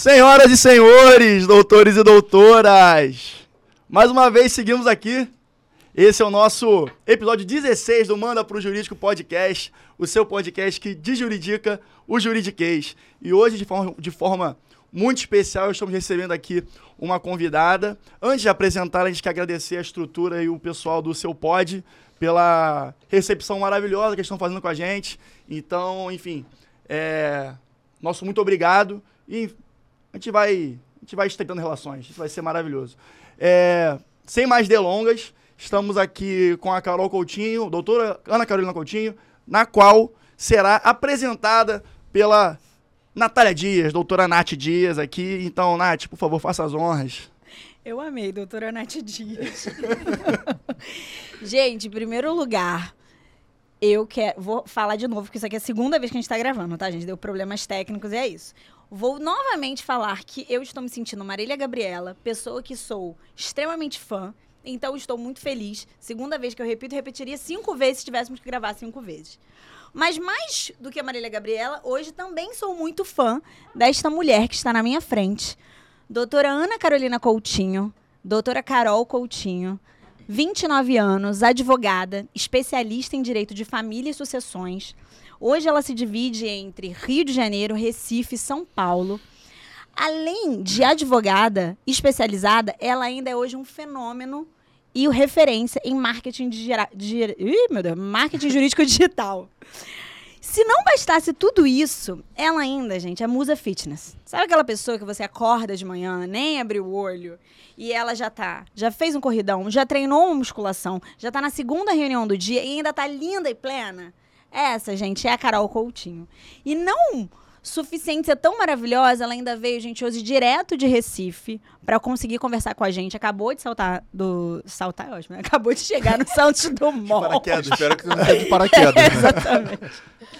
Senhoras e senhores, doutores e doutoras, mais uma vez seguimos aqui. Esse é o nosso episódio 16 do Manda Pro Jurídico Podcast, o seu podcast que desjuridica o juridiquês. E hoje, de forma, de forma muito especial, estamos recebendo aqui uma convidada. Antes de apresentar, a gente quer agradecer a estrutura e o pessoal do seu pod pela recepção maravilhosa que estão fazendo com a gente. Então, enfim, é, nosso muito obrigado e a gente vai, a gente vai estreitando relações. Isso vai ser maravilhoso. É, sem mais delongas, estamos aqui com a Carol Coutinho, doutora Ana Carolina Coutinho, na qual será apresentada pela Natália Dias, doutora Nath Dias aqui. Então, Nath, por favor, faça as honras. Eu amei, doutora Nath Dias. gente, em primeiro lugar, eu quero. Vou falar de novo, porque isso aqui é a segunda vez que a gente está gravando, tá, gente? Deu problemas técnicos e é isso. Vou novamente falar que eu estou me sentindo Marília Gabriela, pessoa que sou extremamente fã. Então, estou muito feliz. Segunda vez que eu repito, repetiria cinco vezes se tivéssemos que gravar cinco vezes. Mas mais do que a Marília Gabriela, hoje também sou muito fã desta mulher que está na minha frente. Doutora Ana Carolina Coutinho, doutora Carol Coutinho, 29 anos, advogada, especialista em direito de família e sucessões. Hoje ela se divide entre Rio de Janeiro, Recife e São Paulo. Além de advogada especializada, ela ainda é hoje um fenômeno e referência em marketing, de, ih, meu Deus, marketing jurídico digital. Se não bastasse tudo isso, ela ainda, gente, é musa fitness. Sabe aquela pessoa que você acorda de manhã, nem abre o olho, e ela já tá, já fez um corridão, já treinou uma musculação, já tá na segunda reunião do dia e ainda tá linda e plena? Essa, gente, é a Carol Coutinho. E não suficiente ser tão maravilhosa, ela ainda veio, gente, hoje direto de Recife para conseguir conversar com a gente. Acabou de saltar do. Saltar é ótimo, né? Acabou de chegar no Santos Dumont. paraquedas, espero que não seja de paraquedas. é, exatamente.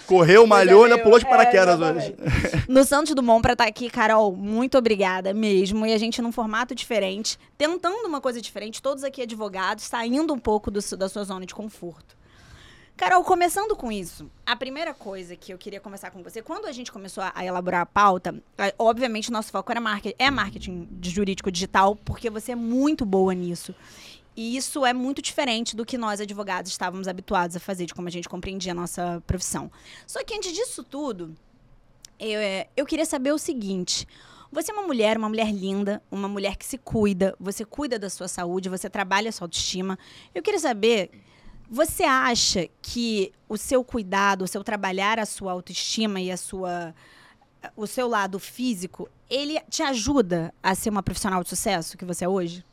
Correu, malhou e pulou de paraquedas é, hoje. No Santos Dumont para estar tá aqui, Carol, muito obrigada mesmo. E a gente num formato diferente, tentando uma coisa diferente, todos aqui advogados, saindo um pouco do, da sua zona de conforto. Carol, começando com isso, a primeira coisa que eu queria conversar com você, quando a gente começou a, elaborar a pauta, obviamente nosso foco era marketing, é marketing jurídico digital, porque você é muito boa nisso. E isso é muito diferente do que nós, advogados, estávamos habituados a fazer, de como a gente compreendia a nossa profissão. Só que antes disso tudo, eu, é, eu queria saber o seguinte. Você é uma mulher, uma mulher linda, uma mulher que se cuida, você cuida da sua saúde, você trabalha a sua autoestima. Eu queria saber você acha que o seu cuidado, o seu trabalhar a sua autoestima e a sua o seu lado físico, ele te ajuda a ser uma profissional de sucesso que você é hoje?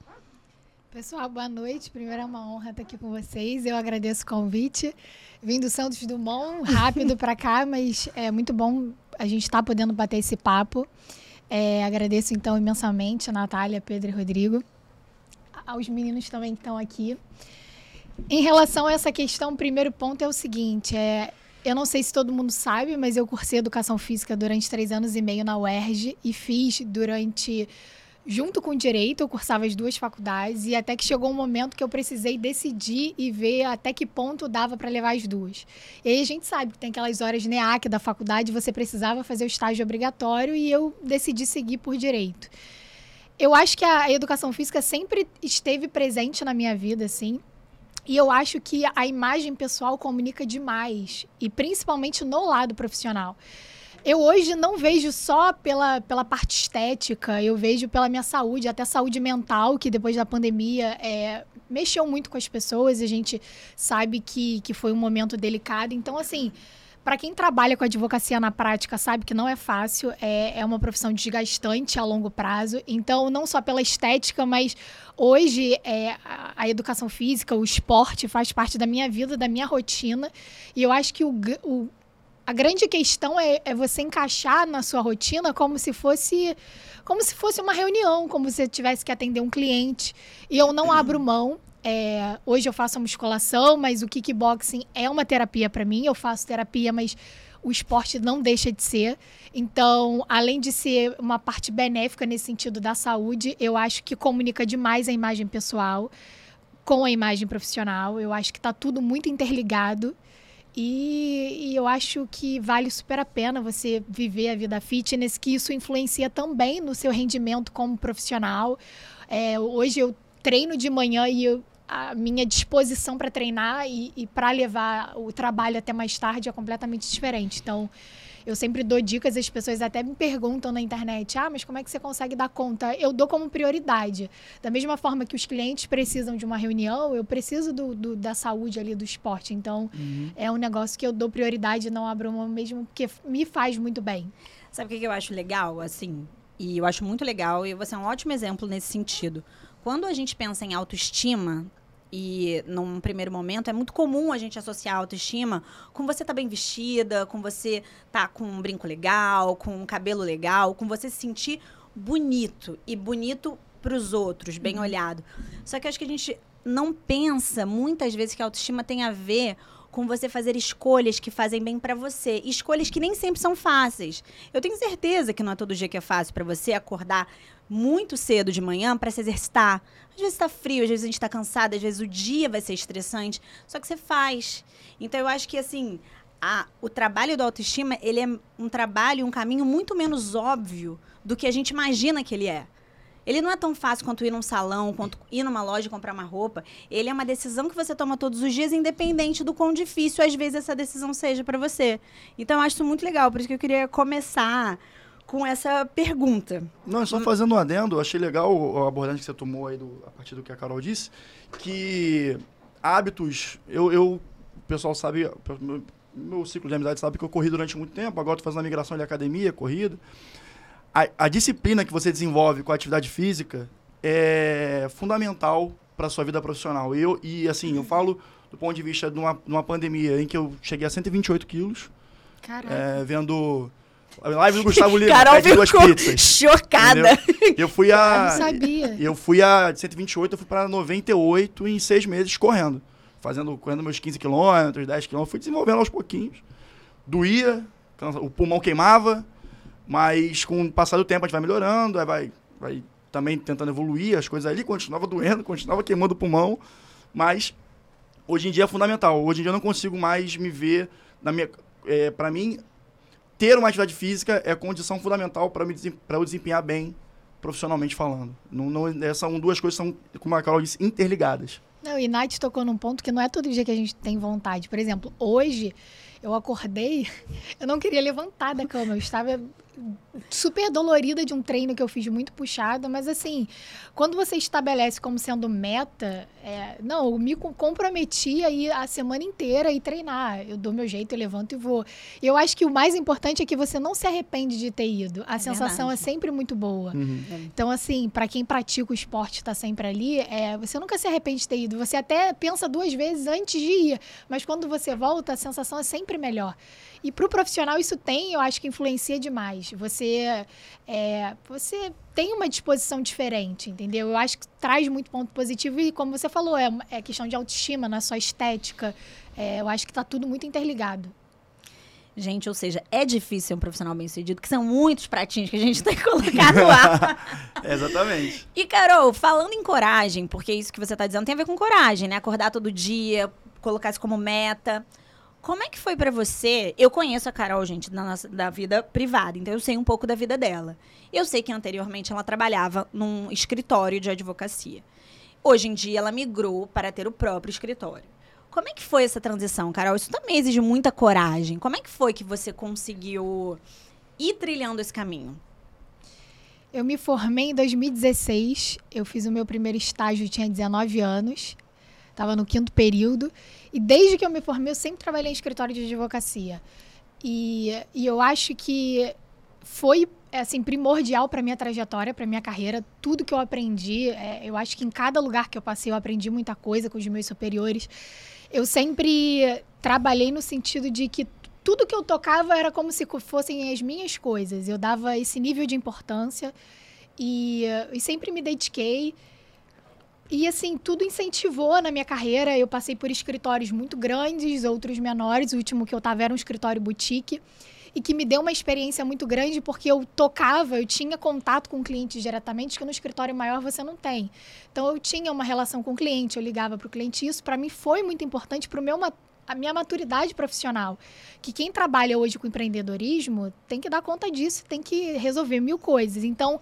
Pessoal, boa noite. Primeiro é uma honra estar aqui com vocês. Eu agradeço o convite. Vim do Santos Dumont, rápido para cá, mas é muito bom a gente estar tá podendo bater esse papo. É, agradeço então imensamente a Natália, Pedro e Rodrigo, aos meninos também que estão aqui. Em relação a essa questão, o primeiro ponto é o seguinte: é, eu não sei se todo mundo sabe, mas eu cursei educação física durante três anos e meio na UERJ e fiz durante. Junto com direito, eu cursava as duas faculdades e até que chegou um momento que eu precisei decidir e ver até que ponto dava para levar as duas. E aí a gente sabe que tem aquelas horas NEAC da faculdade, você precisava fazer o estágio obrigatório e eu decidi seguir por direito. Eu acho que a educação física sempre esteve presente na minha vida, assim. E eu acho que a imagem pessoal comunica demais, e principalmente no lado profissional. Eu hoje não vejo só pela, pela parte estética, eu vejo pela minha saúde, até saúde mental, que depois da pandemia é, mexeu muito com as pessoas, e a gente sabe que, que foi um momento delicado. Então, assim, para quem trabalha com advocacia na prática, sabe que não é fácil, é, é uma profissão desgastante a longo prazo. Então, não só pela estética, mas hoje é, a, a, educação física, o esporte faz parte da minha vida, da minha rotina. E eu acho que o, o a grande questão é, é, você encaixar na sua rotina como se fosse como se fosse uma reunião, como se você tivesse que atender um cliente. E eu não abro mão é, hoje eu faço a musculação, mas o kickboxing é uma terapia para mim. Eu faço terapia, mas o esporte não deixa de ser. Então, além de ser uma parte benéfica nesse sentido da saúde, eu acho que comunica demais a imagem pessoal com a imagem profissional. Eu acho que está tudo muito interligado. E, e, eu acho que vale super a pena você viver a vida fitness, que isso influencia também no seu rendimento como profissional. É, hoje eu treino de manhã e eu, a minha disposição para treinar e, e para levar o trabalho até mais tarde é completamente diferente. Então, eu sempre dou dicas, as pessoas até me perguntam na internet: ah, mas como é que você consegue dar conta? Eu dou como prioridade. Da mesma forma que os clientes precisam de uma reunião, eu preciso do, do da saúde ali do esporte. Então, uhum. é um negócio que eu dou prioridade, não abro mão mesmo, porque me faz muito bem. Sabe o que eu acho legal? Assim, e eu acho muito legal, e você é um ótimo exemplo nesse sentido. Quando a gente pensa em autoestima, e num primeiro momento é muito comum a gente associar a autoestima com você tá bem vestida, com você tá com um brinco legal, com um cabelo legal, com você se sentir bonito e bonito para os outros, bem uhum. olhado. Só que acho que a gente não pensa muitas vezes que a autoestima tem a ver com você fazer escolhas que fazem bem para você, escolhas que nem sempre são fáceis. Eu tenho certeza que não é todo dia que é fácil para você acordar muito cedo de manhã para se exercitar. Às vezes está frio, às vezes a gente está cansado, às vezes o dia vai ser estressante, só que você faz. Então eu acho que assim, a, o trabalho da autoestima, ele é um trabalho, um caminho muito menos óbvio do que a gente imagina que ele é. Ele não é tão fácil quanto ir num salão, quanto ir numa loja comprar uma roupa. Ele é uma decisão que você toma todos os dias, independente do quão difícil às vezes essa decisão seja para você. Então eu acho isso muito legal, por isso que eu queria começar com essa pergunta. Não, só fazendo um adendo, achei legal a abordagem que você tomou aí do, a partir do que a Carol disse, que hábitos, eu, eu o pessoal sabe, meu, meu ciclo de amizade sabe que eu corri durante muito tempo, agora estou fazendo a migração de academia, corrida. A, a, disciplina que você desenvolve com a atividade física é fundamental para a sua vida profissional. Eu, e assim, eu falo do ponto de vista de uma, de uma pandemia em que eu cheguei a 128 quilos, é, vendo a live do Gustavo Lima. Carol ficou duas pizzas, chocada. Entendeu? Eu fui a. Eu não sabia. Eu fui a. De 128, eu fui para 98 em seis meses correndo. Fazendo, correndo meus 15 quilômetros, 10 quilômetros. Fui desenvolvendo aos pouquinhos. Doía, o pulmão queimava, mas com o passar do tempo a gente vai melhorando, aí vai, vai também tentando evoluir as coisas ali. Continuava doendo, continuava queimando o pulmão, mas hoje em dia é fundamental. Hoje em dia eu não consigo mais me ver na minha. É, para mim, ter uma atividade física é condição fundamental para eu desempenhar bem profissionalmente falando. Não, não, essas duas coisas são, como a Carol disse, interligadas. Não, e Nath tocou num ponto que não é todo dia que a gente tem vontade. Por exemplo, hoje eu acordei, eu não queria levantar da cama, eu estava super dolorida de um treino que eu fiz muito puxado, mas assim, quando você estabelece como sendo meta, é, não, eu me comprometi aí a semana inteira e treinar. Eu dou meu jeito, eu levanto e vou. Eu acho que o mais importante é que você não se arrepende de ter ido. A é sensação verdade. é sempre muito boa. Uhum. Então, assim, para quem pratica o esporte, está sempre ali, é, você nunca se arrepende de ter ido. Você até pensa duas vezes antes de ir, mas quando você volta, a sensação é sempre melhor. E para o profissional isso tem, eu acho que influencia demais. Você, é, você tem uma disposição diferente, entendeu? Eu acho que traz muito ponto positivo e, como você falou, é, é questão de autoestima na sua estética. É, eu acho que está tudo muito interligado. Gente, ou seja, é difícil ser um profissional bem sucedido, que são muitos pratinhos que a gente tem que colocar no ar. Exatamente. E, Carol, falando em coragem, porque isso que você está dizendo tem a ver com coragem, né? Acordar todo dia, colocar isso como meta. Como é que foi para você? Eu conheço a Carol, gente, da, nossa, da vida privada, então eu sei um pouco da vida dela. Eu sei que anteriormente ela trabalhava num escritório de advocacia. Hoje em dia ela migrou para ter o próprio escritório. Como é que foi essa transição, Carol? Isso também exige muita coragem. Como é que foi que você conseguiu ir trilhando esse caminho? Eu me formei em 2016. Eu fiz o meu primeiro estágio, tinha 19 anos. Estava no quinto período. E desde que eu me formei, eu sempre trabalhei em escritório de advocacia. E, e eu acho que foi assim primordial para minha trajetória, para minha carreira, tudo que eu aprendi. É, eu acho que em cada lugar que eu passei, eu aprendi muita coisa com os meus superiores. Eu sempre trabalhei no sentido de que tudo que eu tocava era como se fossem as minhas coisas. Eu dava esse nível de importância e, e sempre me dediquei. E assim, tudo incentivou na minha carreira. Eu passei por escritórios muito grandes, outros menores. O último que eu estava era um escritório boutique. E que me deu uma experiência muito grande porque eu tocava, eu tinha contato com clientes diretamente, que no escritório maior você não tem. Então eu tinha uma relação com o cliente, eu ligava para o cliente. Isso para mim foi muito importante para meu a minha maturidade profissional. Que quem trabalha hoje com empreendedorismo tem que dar conta disso, tem que resolver mil coisas. Então,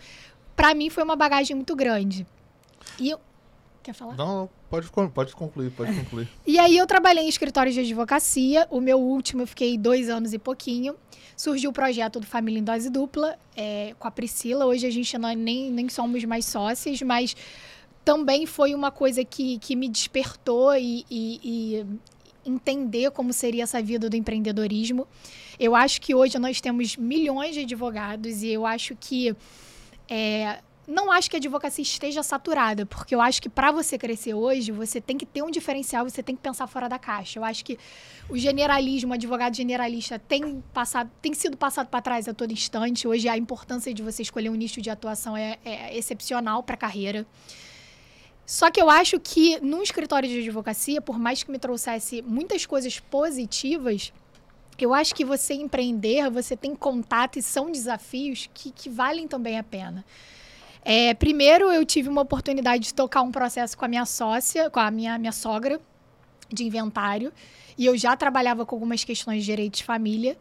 para mim foi uma bagagem muito grande. E eu, quer falar? Não, pode, pode concluir, pode concluir. e aí eu trabalhei em escritórios de advocacia. O meu último eu fiquei dois anos e pouquinho. Surgiu o projeto do Família em Dose Dupla é, com a Priscila. Hoje a gente não, é nem, nem somos mais sócias, mas também foi uma coisa que, que me despertou e, e, e entender como seria essa vida do empreendedorismo. Eu acho que hoje nós temos milhões de advogados e eu acho que é, não acho que a advocacia esteja saturada, porque eu acho que para você crescer hoje, você tem que ter um diferencial, você tem que pensar fora da caixa. Eu acho que o generalismo, o advogado generalista tem passado, tem sido passado para trás a todo instante. Hoje a importância de você escolher um nicho de atuação é, é excepcional para a carreira. Só que eu acho que num escritório de advocacia, por mais que me trouxesse muitas coisas positivas, eu acho que você empreender, você tem contato e são desafios que, que valem também a pena. É, primeiro, eu tive uma oportunidade de tocar um processo com a minha sócia, com a minha, minha sogra, de inventário. E eu já trabalhava com algumas questões de direito de família.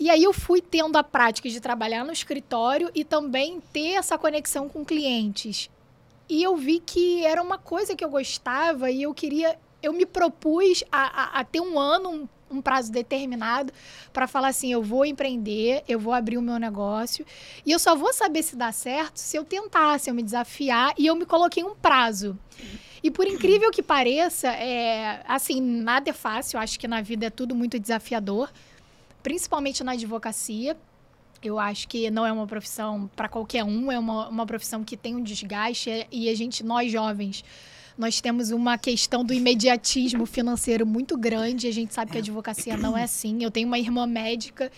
E aí eu fui tendo a prática de trabalhar no escritório e também ter essa conexão com clientes. E eu vi que era uma coisa que eu gostava e eu queria. Eu me propus a, a, a ter um ano, um, um prazo determinado para falar assim: eu vou empreender, eu vou abrir o meu negócio. E eu só vou saber se dá certo se eu tentar, se eu me desafiar. E eu me coloquei um prazo. E por incrível que pareça, é, assim, nada é fácil. Acho que na vida é tudo muito desafiador, principalmente na advocacia. Eu acho que não é uma profissão para qualquer um, é uma, uma profissão que tem um desgaste e a gente, nós jovens, nós temos uma questão do imediatismo financeiro muito grande. A gente sabe que a advocacia não é assim. Eu tenho uma irmã médica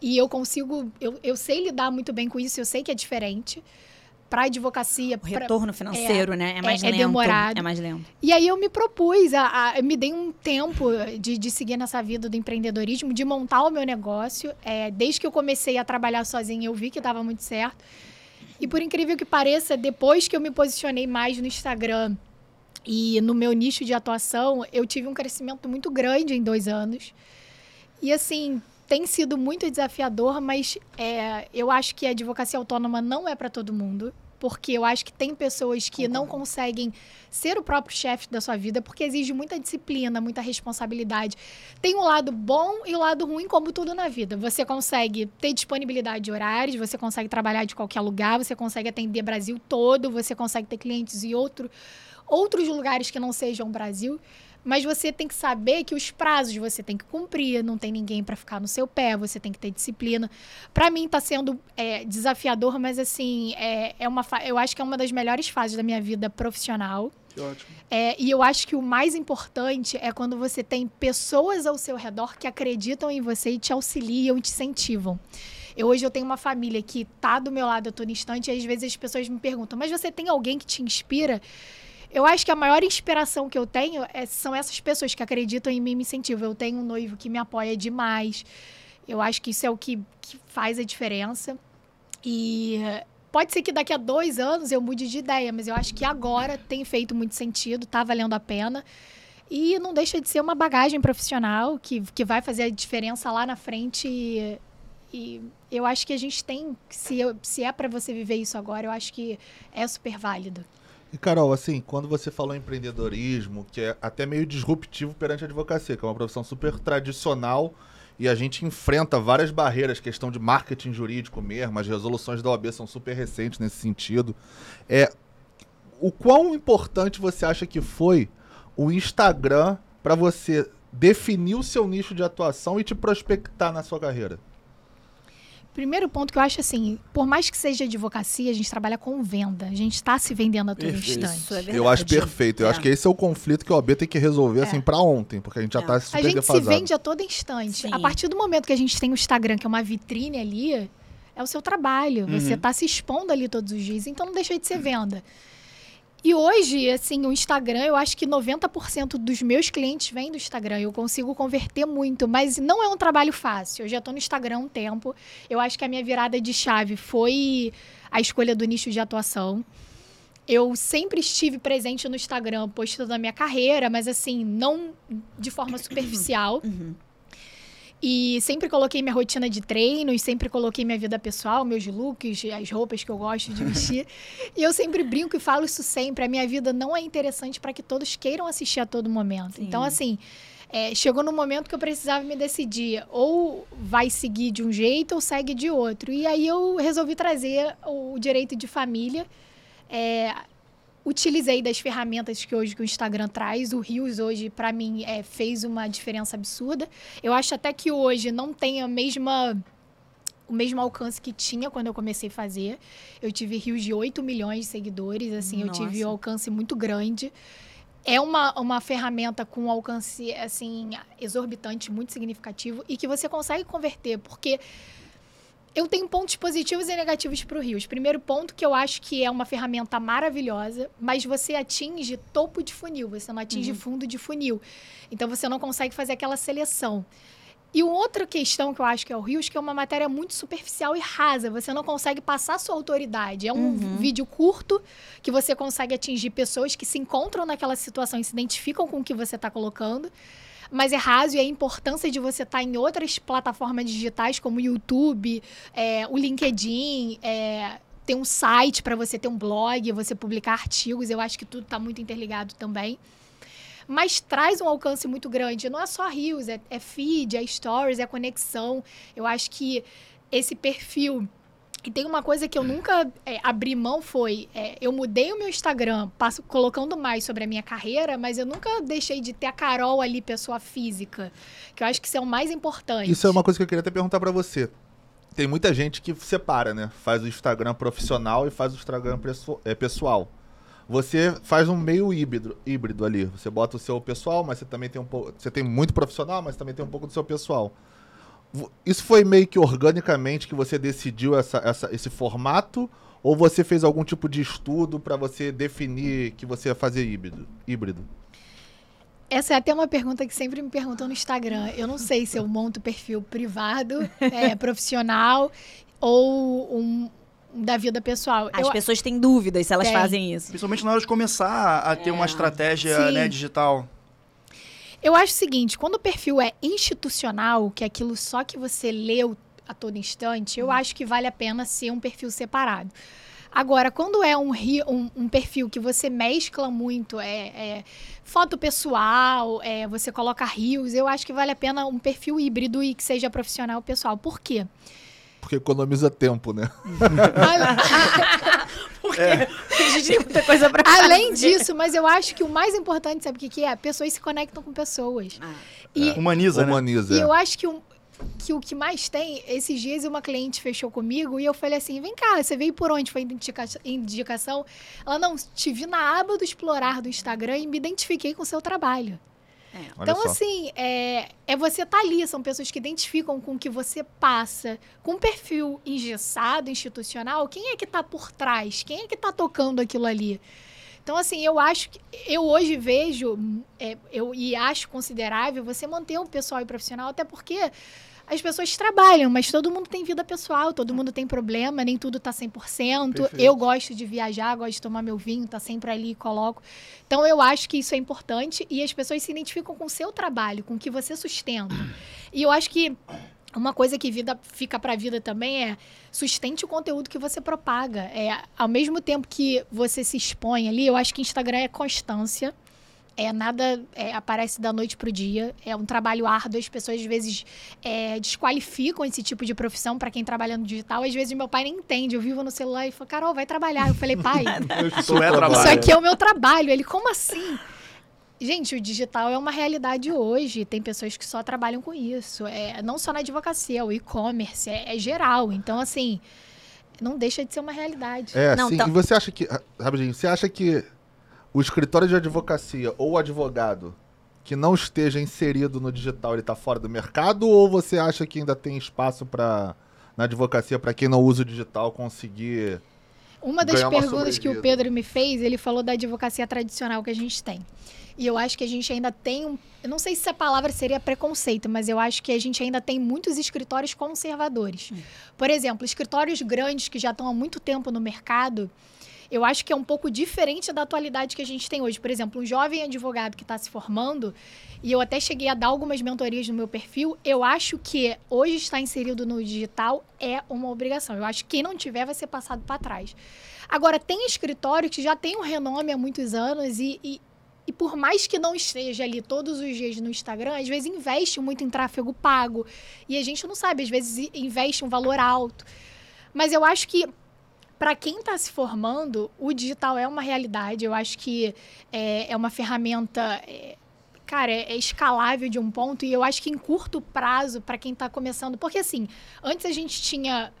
e eu consigo, eu, eu sei lidar muito bem com isso, eu sei que é diferente para advocacia. O retorno pra, financeiro, é, né? É mais é, lento. É demorado. É mais lento. E aí eu me propus, a, a me dei um tempo de, de seguir nessa vida do empreendedorismo, de montar o meu negócio. É, desde que eu comecei a trabalhar sozinha, eu vi que dava muito certo. E por incrível que pareça, depois que eu me posicionei mais no Instagram e no meu nicho de atuação, eu tive um crescimento muito grande em dois anos. E assim, tem sido muito desafiador, mas é, eu acho que a advocacia autônoma não é para todo mundo porque eu acho que tem pessoas que Concordo. não conseguem ser o próprio chefe da sua vida, porque exige muita disciplina, muita responsabilidade. Tem um lado bom e o um lado ruim, como tudo na vida. Você consegue ter disponibilidade de horários, você consegue trabalhar de qualquer lugar, você consegue atender Brasil todo, você consegue ter clientes em outro, outros lugares que não sejam Brasil. Mas você tem que saber que os prazos você tem que cumprir, não tem ninguém para ficar no seu pé, você tem que ter disciplina. Para mim está sendo é, desafiador, mas assim, é, é uma eu acho que é uma das melhores fases da minha vida profissional. Que ótimo. É, e eu acho que o mais importante é quando você tem pessoas ao seu redor que acreditam em você e te auxiliam e te incentivam. Eu, hoje eu tenho uma família que tá do meu lado a todo instante e às vezes as pessoas me perguntam, mas você tem alguém que te inspira? Eu acho que a maior inspiração que eu tenho é, são essas pessoas que acreditam em mim e me incentivam. Eu tenho um noivo que me apoia demais. Eu acho que isso é o que, que faz a diferença. E pode ser que daqui a dois anos eu mude de ideia, mas eu acho que agora tem feito muito sentido, tá valendo a pena. E não deixa de ser uma bagagem profissional que, que vai fazer a diferença lá na frente. E, e eu acho que a gente tem, se, se é para você viver isso agora, eu acho que é super válido. E Carol, assim, quando você falou em empreendedorismo, que é até meio disruptivo perante a advocacia, que é uma profissão super tradicional e a gente enfrenta várias barreiras, questão de marketing jurídico mesmo, as resoluções da OAB são super recentes nesse sentido. É, o quão importante você acha que foi o Instagram para você definir o seu nicho de atuação e te prospectar na sua carreira? Primeiro ponto que eu acho assim, por mais que seja advocacia, a gente trabalha com venda. A gente está se vendendo a todo perfeito. instante. É eu acho perfeito. Eu é. acho que esse é o conflito que o OAB tem que resolver é. assim para ontem, porque a gente já está é. super A gente defasado. se vende a todo instante. Sim. A partir do momento que a gente tem o Instagram, que é uma vitrine ali, é o seu trabalho. Uhum. Você está se expondo ali todos os dias, então não deixa de ser venda. E hoje, assim, o Instagram, eu acho que 90% dos meus clientes vêm do Instagram. Eu consigo converter muito, mas não é um trabalho fácil. Eu já estou no Instagram há um tempo. Eu acho que a minha virada de chave foi a escolha do nicho de atuação. eu sempre estive presente no Instagram, postando a minha carreira, mas assim, não de forma superficial. Uhum. E sempre coloquei minha rotina de treinos, sempre coloquei minha vida pessoal, meus looks, as roupas que eu gosto de vestir. e eu sempre brinco e falo isso sempre. A minha vida não é interessante para que todos queiram assistir a todo momento. Sim. Então, assim, é, chegou no momento que eu precisava me decidir. Ou vai seguir de um jeito ou segue de outro. E aí eu resolvi trazer o direito de família. É, utilizei das ferramentas que hoje que o Instagram traz. O Rios hoje, para mim, é, fez uma diferença absurda. Eu acho até que hoje não tem a mesma o mesmo alcance que tinha quando eu comecei a fazer. Eu tive rios de 8 milhões de seguidores, assim, eu tive Nossa. um alcance muito grande. É uma, uma ferramenta com um alcance, assim, exorbitante, muito significativo e que você consegue converter, porque eu tenho pontos positivos e negativos para o Rios. Primeiro ponto que eu acho que é uma ferramenta maravilhosa, mas você atinge topo de funil, você não atinge fundo de funil. Então você não consegue fazer aquela seleção. E outra questão que eu acho que é o Rios, que é uma matéria muito superficial e rasa. Você não consegue passar sua autoridade. É um vídeo curto que você consegue atingir pessoas que se encontram naquela situação e se identificam com o que você está colocando. Mas é raso e a importância de você estar em outras plataformas digitais, como o YouTube, é, o LinkedIn, é, ter um site para você ter um blog, você publicar artigos. Eu acho que tudo está muito interligado também mas traz um alcance muito grande. Não é só rios, é, é feed, é stories, é conexão. Eu acho que esse perfil. E tem uma coisa que eu nunca é, abri mão foi, é, eu mudei o meu Instagram, passo colocando mais sobre a minha carreira, mas eu nunca deixei de ter a Carol ali, pessoa física, que eu acho que isso é o mais importante. Isso é uma coisa que eu queria até perguntar pra você. Tem muita gente que separa, né? Faz o Instagram profissional e faz o Instagram é, pessoal. Você faz um meio híbrido, híbrido ali. Você bota o seu pessoal, mas você também tem um pouco. Você tem muito profissional, mas também tem um pouco do seu pessoal. Isso foi meio que organicamente que você decidiu essa, essa- esse formato? Ou você fez algum tipo de estudo pra você definir que você ia fazer híbrido? híbrido? Essa é até uma pergunta que sempre me perguntam no Instagram. Eu não sei se eu monto perfil privado, é, profissional ou um da vida pessoal. As Eu- pessoas têm dúvidas se elas Tem. fazem isso. Principalmente na hora de começar a ter uma estratégia né, digital. Eu acho o seguinte, quando o perfil é institucional, que é aquilo só que você leu a todo instante, eu acho que vale a pena ser um perfil separado. Agora, quando é um, um- um perfil que você mescla muito, é, é foto pessoal, é, você coloca rios, eu acho que vale a pena um perfil híbrido e que seja profissional pessoal. Por quê? Porque economiza tempo, né? A gente tem muita coisa pra Além fazer. disso, mas eu acho que o mais importante, sabe o que, que é? Pessoas se conectam com pessoas. Ah. E, Humaniza, né? Humaniza. E eu acho que, o- que o que mais tem, esses dias uma cliente fechou comigo e eu falei assim: vem cá, você veio por onde? Foi indica- indicação? Ela não, te vi na aba do explorar do Instagram e me identifiquei com o seu trabalho. Olha então, só. assim, é, é você estar ali, são pessoas que identificam com o que você passa. Com um perfil engessado, institucional, quem é que está por trás? Quem é que está tocando aquilo ali? Então, assim, eu acho que. Eu hoje vejo, é, eu, e acho considerável você manter um pessoal e profissional, até porque as pessoas trabalham, mas todo mundo tem vida pessoal, todo mundo tem problema, nem tudo tá 100%. Perfeito. Eu gosto de viajar, gosto de tomar meu vinho, tá sempre ali e coloco. Então, eu acho que isso é importante e as pessoas se identificam com o seu trabalho, com o que você sustenta. E eu acho que uma coisa que vida fica para a vida também é sustente o conteúdo que você propaga. É, ao mesmo tempo que você se expõe ali, eu acho que Instagram é constância. É nada é, aparece da noite pro dia. É um trabalho árduo. As pessoas às vezes é, desqualificam esse tipo de profissão para quem trabalha no digital. Às vezes meu pai nem entende. Eu vivo no celular e fala, Carol, vai trabalhar. Eu falei, pai, Isso é trabalho. isso aqui é o meu trabalho. Ele, como assim? Gente, o digital é uma realidade hoje. Tem pessoas que só trabalham com isso. É, não só na advocacia, é o e-commerce, é, é geral. Então, assim, não deixa de ser uma realidade. É, Não, sim. tá- E você acha que. ah, Rapidinho, você acha que o escritório de advocacia ou o advogado que não esteja inserido no digital, ele tá fora do mercado? Ou você acha que ainda tem espaço para na advocacia para quem não usa o digital conseguir. Uma das ganhar uma perguntas que o. Pedro me fez, ele falou da advocacia tradicional que a gente tem. E eu acho que a gente ainda tem um. Eu não sei se a palavra seria preconceito, mas eu acho que a gente ainda tem muitos escritórios conservadores. Por exemplo, escritórios grandes que já estão há muito tempo no mercado. Eu acho que é um pouco diferente da atualidade que a gente tem hoje. Por exemplo, um jovem advogado que está se formando, e eu até cheguei a dar algumas mentorias no meu perfil, eu acho que hoje estar inserido no digital é uma obrigação. Eu acho que quem não tiver vai ser passado para trás. Agora, tem escritório que já tem um renome há muitos anos e, e e por mais que não esteja ali todos os dias no Instagram, às vezes investe muito em tráfego pago. E a gente não sabe, às vezes investe um valor alto. Mas eu acho que para quem está se formando, o digital é uma realidade. Eu acho que é, é uma ferramenta. É, cara, é, é, escalável de um ponto. E eu acho que em curto prazo, para quem está começando. Porque assim, antes a gente tinha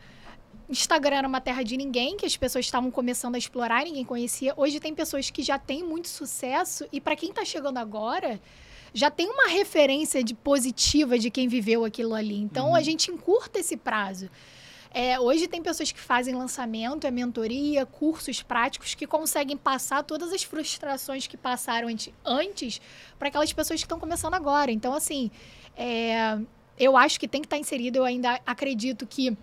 Instagram era uma terra de ninguém, que as pessoas estavam começando a explorar, ninguém conhecia. Hoje tem pessoas que já têm muito sucesso e para quem está chegando agora, já tem uma referência de positiva de quem viveu aquilo ali. Então uhum. a gente encurta esse prazo. É, hoje tem pessoas que fazem lançamento, é mentoria, cursos práticos que conseguem passar todas as frustrações que passaram antes para aquelas pessoas que estão começando agora. Então, assim, é, eu acho que tem que estar tá inserido. Eu ainda acredito que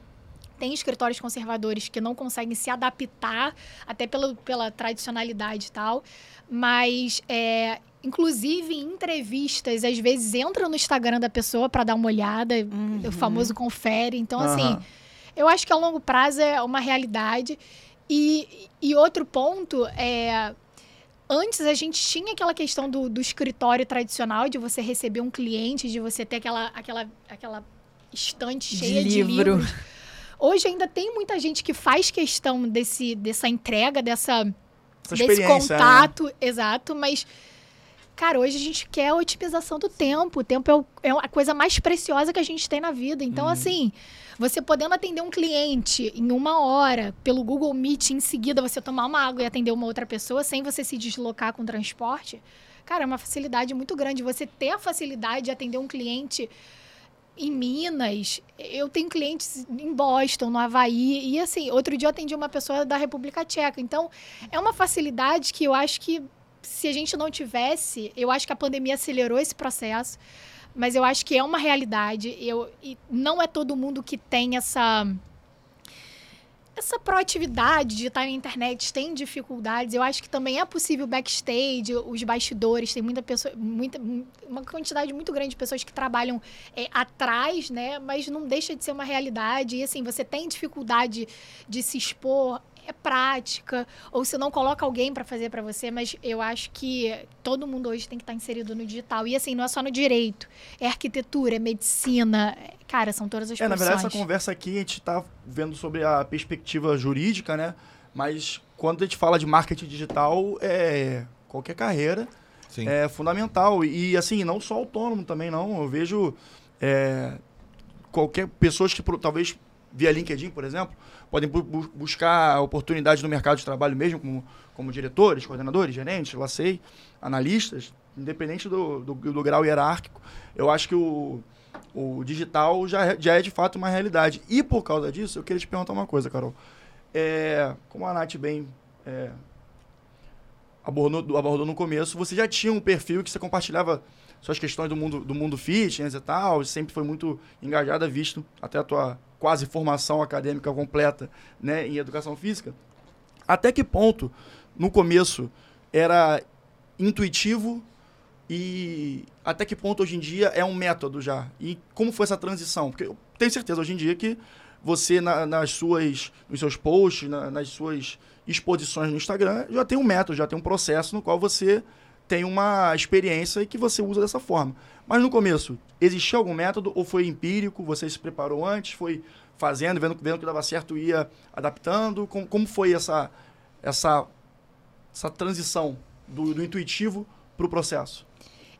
tem escritórios conservadores que não conseguem se adaptar, até pela, pela tradicionalidade e tal. Mas, é, inclusive, em entrevistas, às vezes entra no Instagram da pessoa para dar uma olhada, uhum. o famoso confere. Então, uhum. assim, eu acho que a longo prazo é uma realidade. E, e outro ponto é. Antes a gente tinha aquela questão do, do escritório tradicional, de você receber um cliente, de você ter aquela, aquela, aquela estante cheia de, livro. de livros. Hoje ainda tem muita gente que faz questão desse, dessa entrega, dessa, desse né? contato, né? exato, mas cara, hoje a gente quer a otimização do tempo. O tempo é, o, é, a coisa mais preciosa que a gente tem na vida. Então, uhum. assim, você podendo atender um cliente em uma hora pelo Google Meet, em seguida você tomar uma água e atender uma outra pessoa sem você se deslocar com transporte, cara, é uma facilidade muito grande. Você ter a facilidade de atender um cliente em Minas, eu tenho clientes em Boston, no Havaí, e assim, outro dia eu atendi uma pessoa da República Tcheca. Então, é uma facilidade que eu acho que se a gente não tivesse, eu acho que a pandemia acelerou esse processo, mas eu acho que é uma realidade. Eu, e não é todo mundo que tem essa essa proatividade de estar na internet tem dificuldades. Eu acho que também é possível backstage, os bastidores, tem muita pessoa, muita, uma quantidade muito grande de pessoas que trabalham é, atrás, né? Mas não deixa de ser uma realidade. E assim, você tem dificuldade de se expor, é prática, ou se não coloca alguém para fazer para você, mas eu acho que todo mundo hoje tem que estar inserido no digital. E assim, não é só no direito, é arquitetura, é medicina, cara, são todas as é, profissões. Na verdade, essa conversa aqui a gente está vendo sobre a perspectiva jurídica, né? Mas quando a gente fala de marketing digital, é qualquer carreira Sim. é fundamental. E assim, não só autônomo também, não. Eu vejo é, qualquer pessoas que talvez via LinkedIn, por exemplo, podem bu buscar oportunidades no mercado de trabalho mesmo, como, como diretores, coordenadores, gerentes, lá sei, analistas, independente do, do, do, grau hierárquico. Eu acho que o, o digital já, é, já é de fato uma realidade. E por causa disso, eu queria te perguntar uma coisa, Carol. É, como a Nath bem é, abordou, abordou no começo, você já tinha um perfil que você compartilhava suas questões do mundo, do mundo fitness e tal, sempre foi muito engajada, visto até a tua quase formação acadêmica completa né, em educação física. Até que ponto, no começo, era intuitivo e até que ponto hoje em dia é um método já? E como foi essa transição? Porque eu tenho certeza hoje em dia que você, na, nas suas, nos seus posts, na, nas suas exposições no Instagram, já tem um método, já tem um processo no qual você tem uma experiência e que você usa dessa forma. Mas no começo, existia algum método ou foi empírico? Você se preparou antes, foi fazendo, vendo, vendo que dava certo, ia adaptando? Como, como foi essa, essa, essa transição do, do intuitivo para o processo?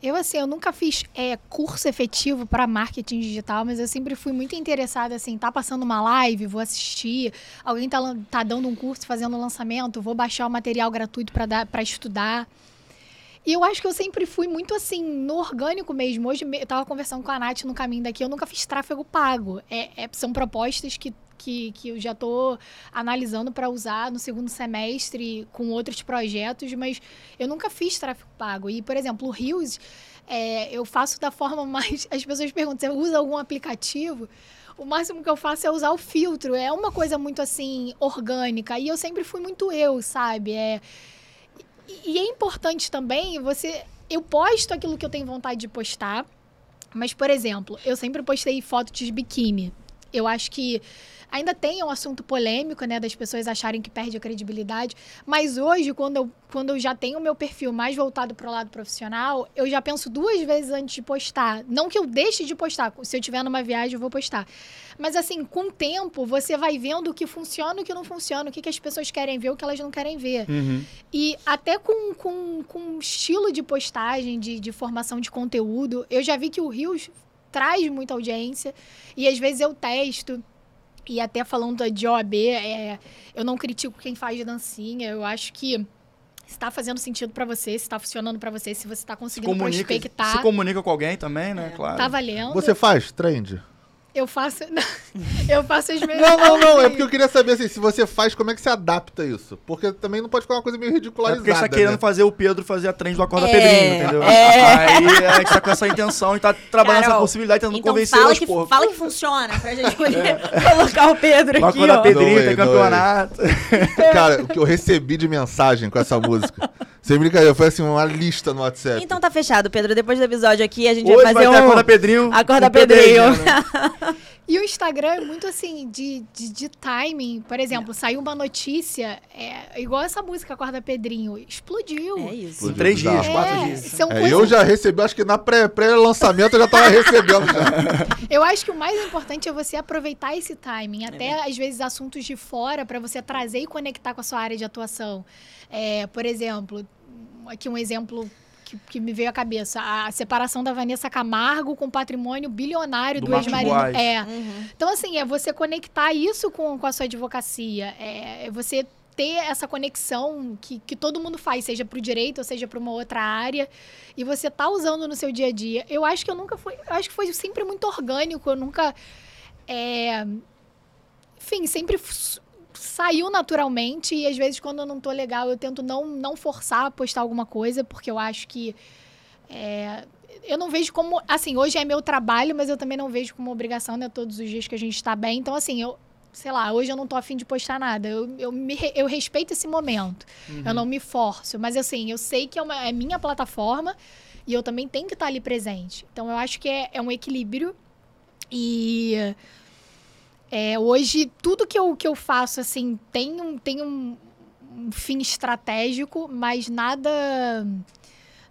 Eu, assim, eu nunca fiz é, curso efetivo para marketing digital, mas eu sempre fui muito interessada, assim, tá passando uma live, vou assistir, alguém tá, tá dando um curso, fazendo um lançamento, vou baixar o material gratuito para estudar. E eu acho que eu sempre fui muito assim, no orgânico mesmo. Hoje eu tava conversando com a Nath no caminho daqui, eu nunca fiz tráfego pago. É, é, são propostas que que, que eu já tô analisando para usar no segundo semestre com outros projetos, mas eu nunca fiz tráfego pago. E, por exemplo, o Rios, é, eu faço da forma mais. As pessoas perguntam: você usa algum aplicativo? O máximo que eu faço é usar o filtro. É uma coisa muito assim, orgânica. E eu sempre fui muito eu, sabe? É, e é importante também você. Eu posto aquilo que eu tenho vontade de postar. Mas, por exemplo, eu sempre postei fotos de biquíni. Eu acho que ainda tem um assunto polêmico, né, das pessoas acharem que perde a credibilidade, mas hoje, quando eu, quando eu já tenho o meu perfil mais voltado para o lado profissional, eu já penso duas vezes antes de postar. Não que eu deixe de postar, se eu estiver numa viagem eu vou postar. Mas assim, com o tempo, você vai vendo o que funciona e o que não funciona, o que, que as pessoas querem ver, o que elas não querem ver. Uhum. E até com, com, com estilo de postagem, de, de formação de conteúdo, eu já vi que o Rios traz muita audiência e às vezes eu testo e até falando de OAB, é, eu não critico quem faz dancinha. Eu acho que está fazendo sentido para você, se está funcionando para você, se você está conseguindo Comunica, prospectar. se comunica com alguém também, né? Claro. Tá valendo. Você faz trend? Eu faço. eu faço as minhas. Não, não, não. É porque eu queria saber assim, se você faz, como é que você adapta isso? Porque também não pode ficar uma coisa meio É ridicularizada. porque a gente tá querendo né? fazer o Pedro fazer a trend do Acorda É, Pedrinho, entendeu? é. Aí a gente tá com essa intenção e tá trabalhando Carol, essa possibilidade, tentando Então convencer fala que, poucos. fala que funciona pra gente poder colocar o Pedro O aqui, Acorda ó. Pedrinho, tem campeonato. Cara, o que eu recebi de mensagem com essa música, sem brincadeira, foi assim, uma lista no WhatsApp. Então tá fechado, Pedro. Depois do episódio aqui, a gente Hoje vai vai fazer ter um... Acorda Pedrinho. Acorda com Pedrinho. né? E o Instagram é muito assim, de, de, de timing. Por exemplo, saiu uma notícia, é, igual essa música Acorda Pedrinho, explodiu. É isso. Em três dias, Bizarro. quatro É, dias. são É, coisas eu já recebi, acho que na pré- pré-lançamento eu já tava recebendo já. Eu acho que o mais importante é você aproveitar esse timing, até às vezes assuntos de fora para você trazer e conectar com a sua área de atuação. É, por exemplo, aqui um exemplo que, que me veio à cabeça, a separação da Vanessa Camargo com o patrimônio bilionário Do do, ex-marido. É. Uhum. Então, assim, é você conectar isso com, com a sua advocacia. É, é você ter essa conexão que, que todo mundo faz, seja para o direito ou seja para uma outra área, e você tá usando no seu dia a dia. Eu acho que eu nunca fui. Eu acho que foi sempre muito orgânico, eu nunca. é, enfim, sempre saiu naturalmente, e às vezes quando eu não tô legal, eu tento não, não forçar a postar alguma coisa, porque eu acho que. é, eu não vejo como. Assim, hoje é meu trabalho, mas eu também não vejo como obrigação, né? Todos os dias que a gente tá bem. Então, assim, eu. Sei lá, hoje eu não tô afim de postar nada. Eu, eu, me, eu respeito esse momento. Eu não me forço. Mas, assim, eu sei que é, uma, é minha plataforma e eu também tenho que estar ali presente. Então, eu acho que é, é um equilíbrio. E. é, hoje, tudo que eu, que eu faço, assim, tem um, tem um, um fim estratégico, mas nada.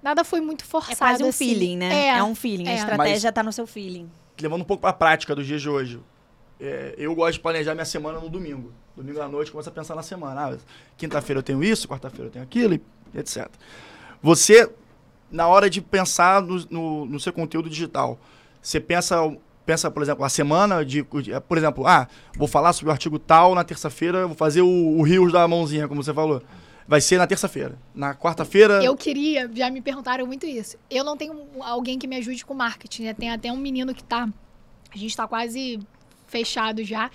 Nada foi muito forçado. É quase um assim. feeling, né? É, É, um feeling. A é. estratégia tá no seu feeling. Levando um pouco pra prática dos dias de hoje. É, eu gosto de planejar minha semana no domingo. Domingo à noite, começo a pensar na semana. Ah, quinta-feira eu tenho isso, quarta-feira eu tenho aquilo, e etc. Você, na hora de pensar no, no, no seu conteúdo digital, você pensa, pensa, por exemplo, a semana de. Por exemplo, ah, vou falar sobre o artigo tal na terça-feira, vou fazer o, o Rios da mãozinha, como você falou. Vai ser na terça-feira. Na quarta-feira. Eu queria, já me perguntaram muito isso. Eu não tenho alguém que me ajude com marketing, né? Tem até um menino que tá. A gente tá quase fechado já.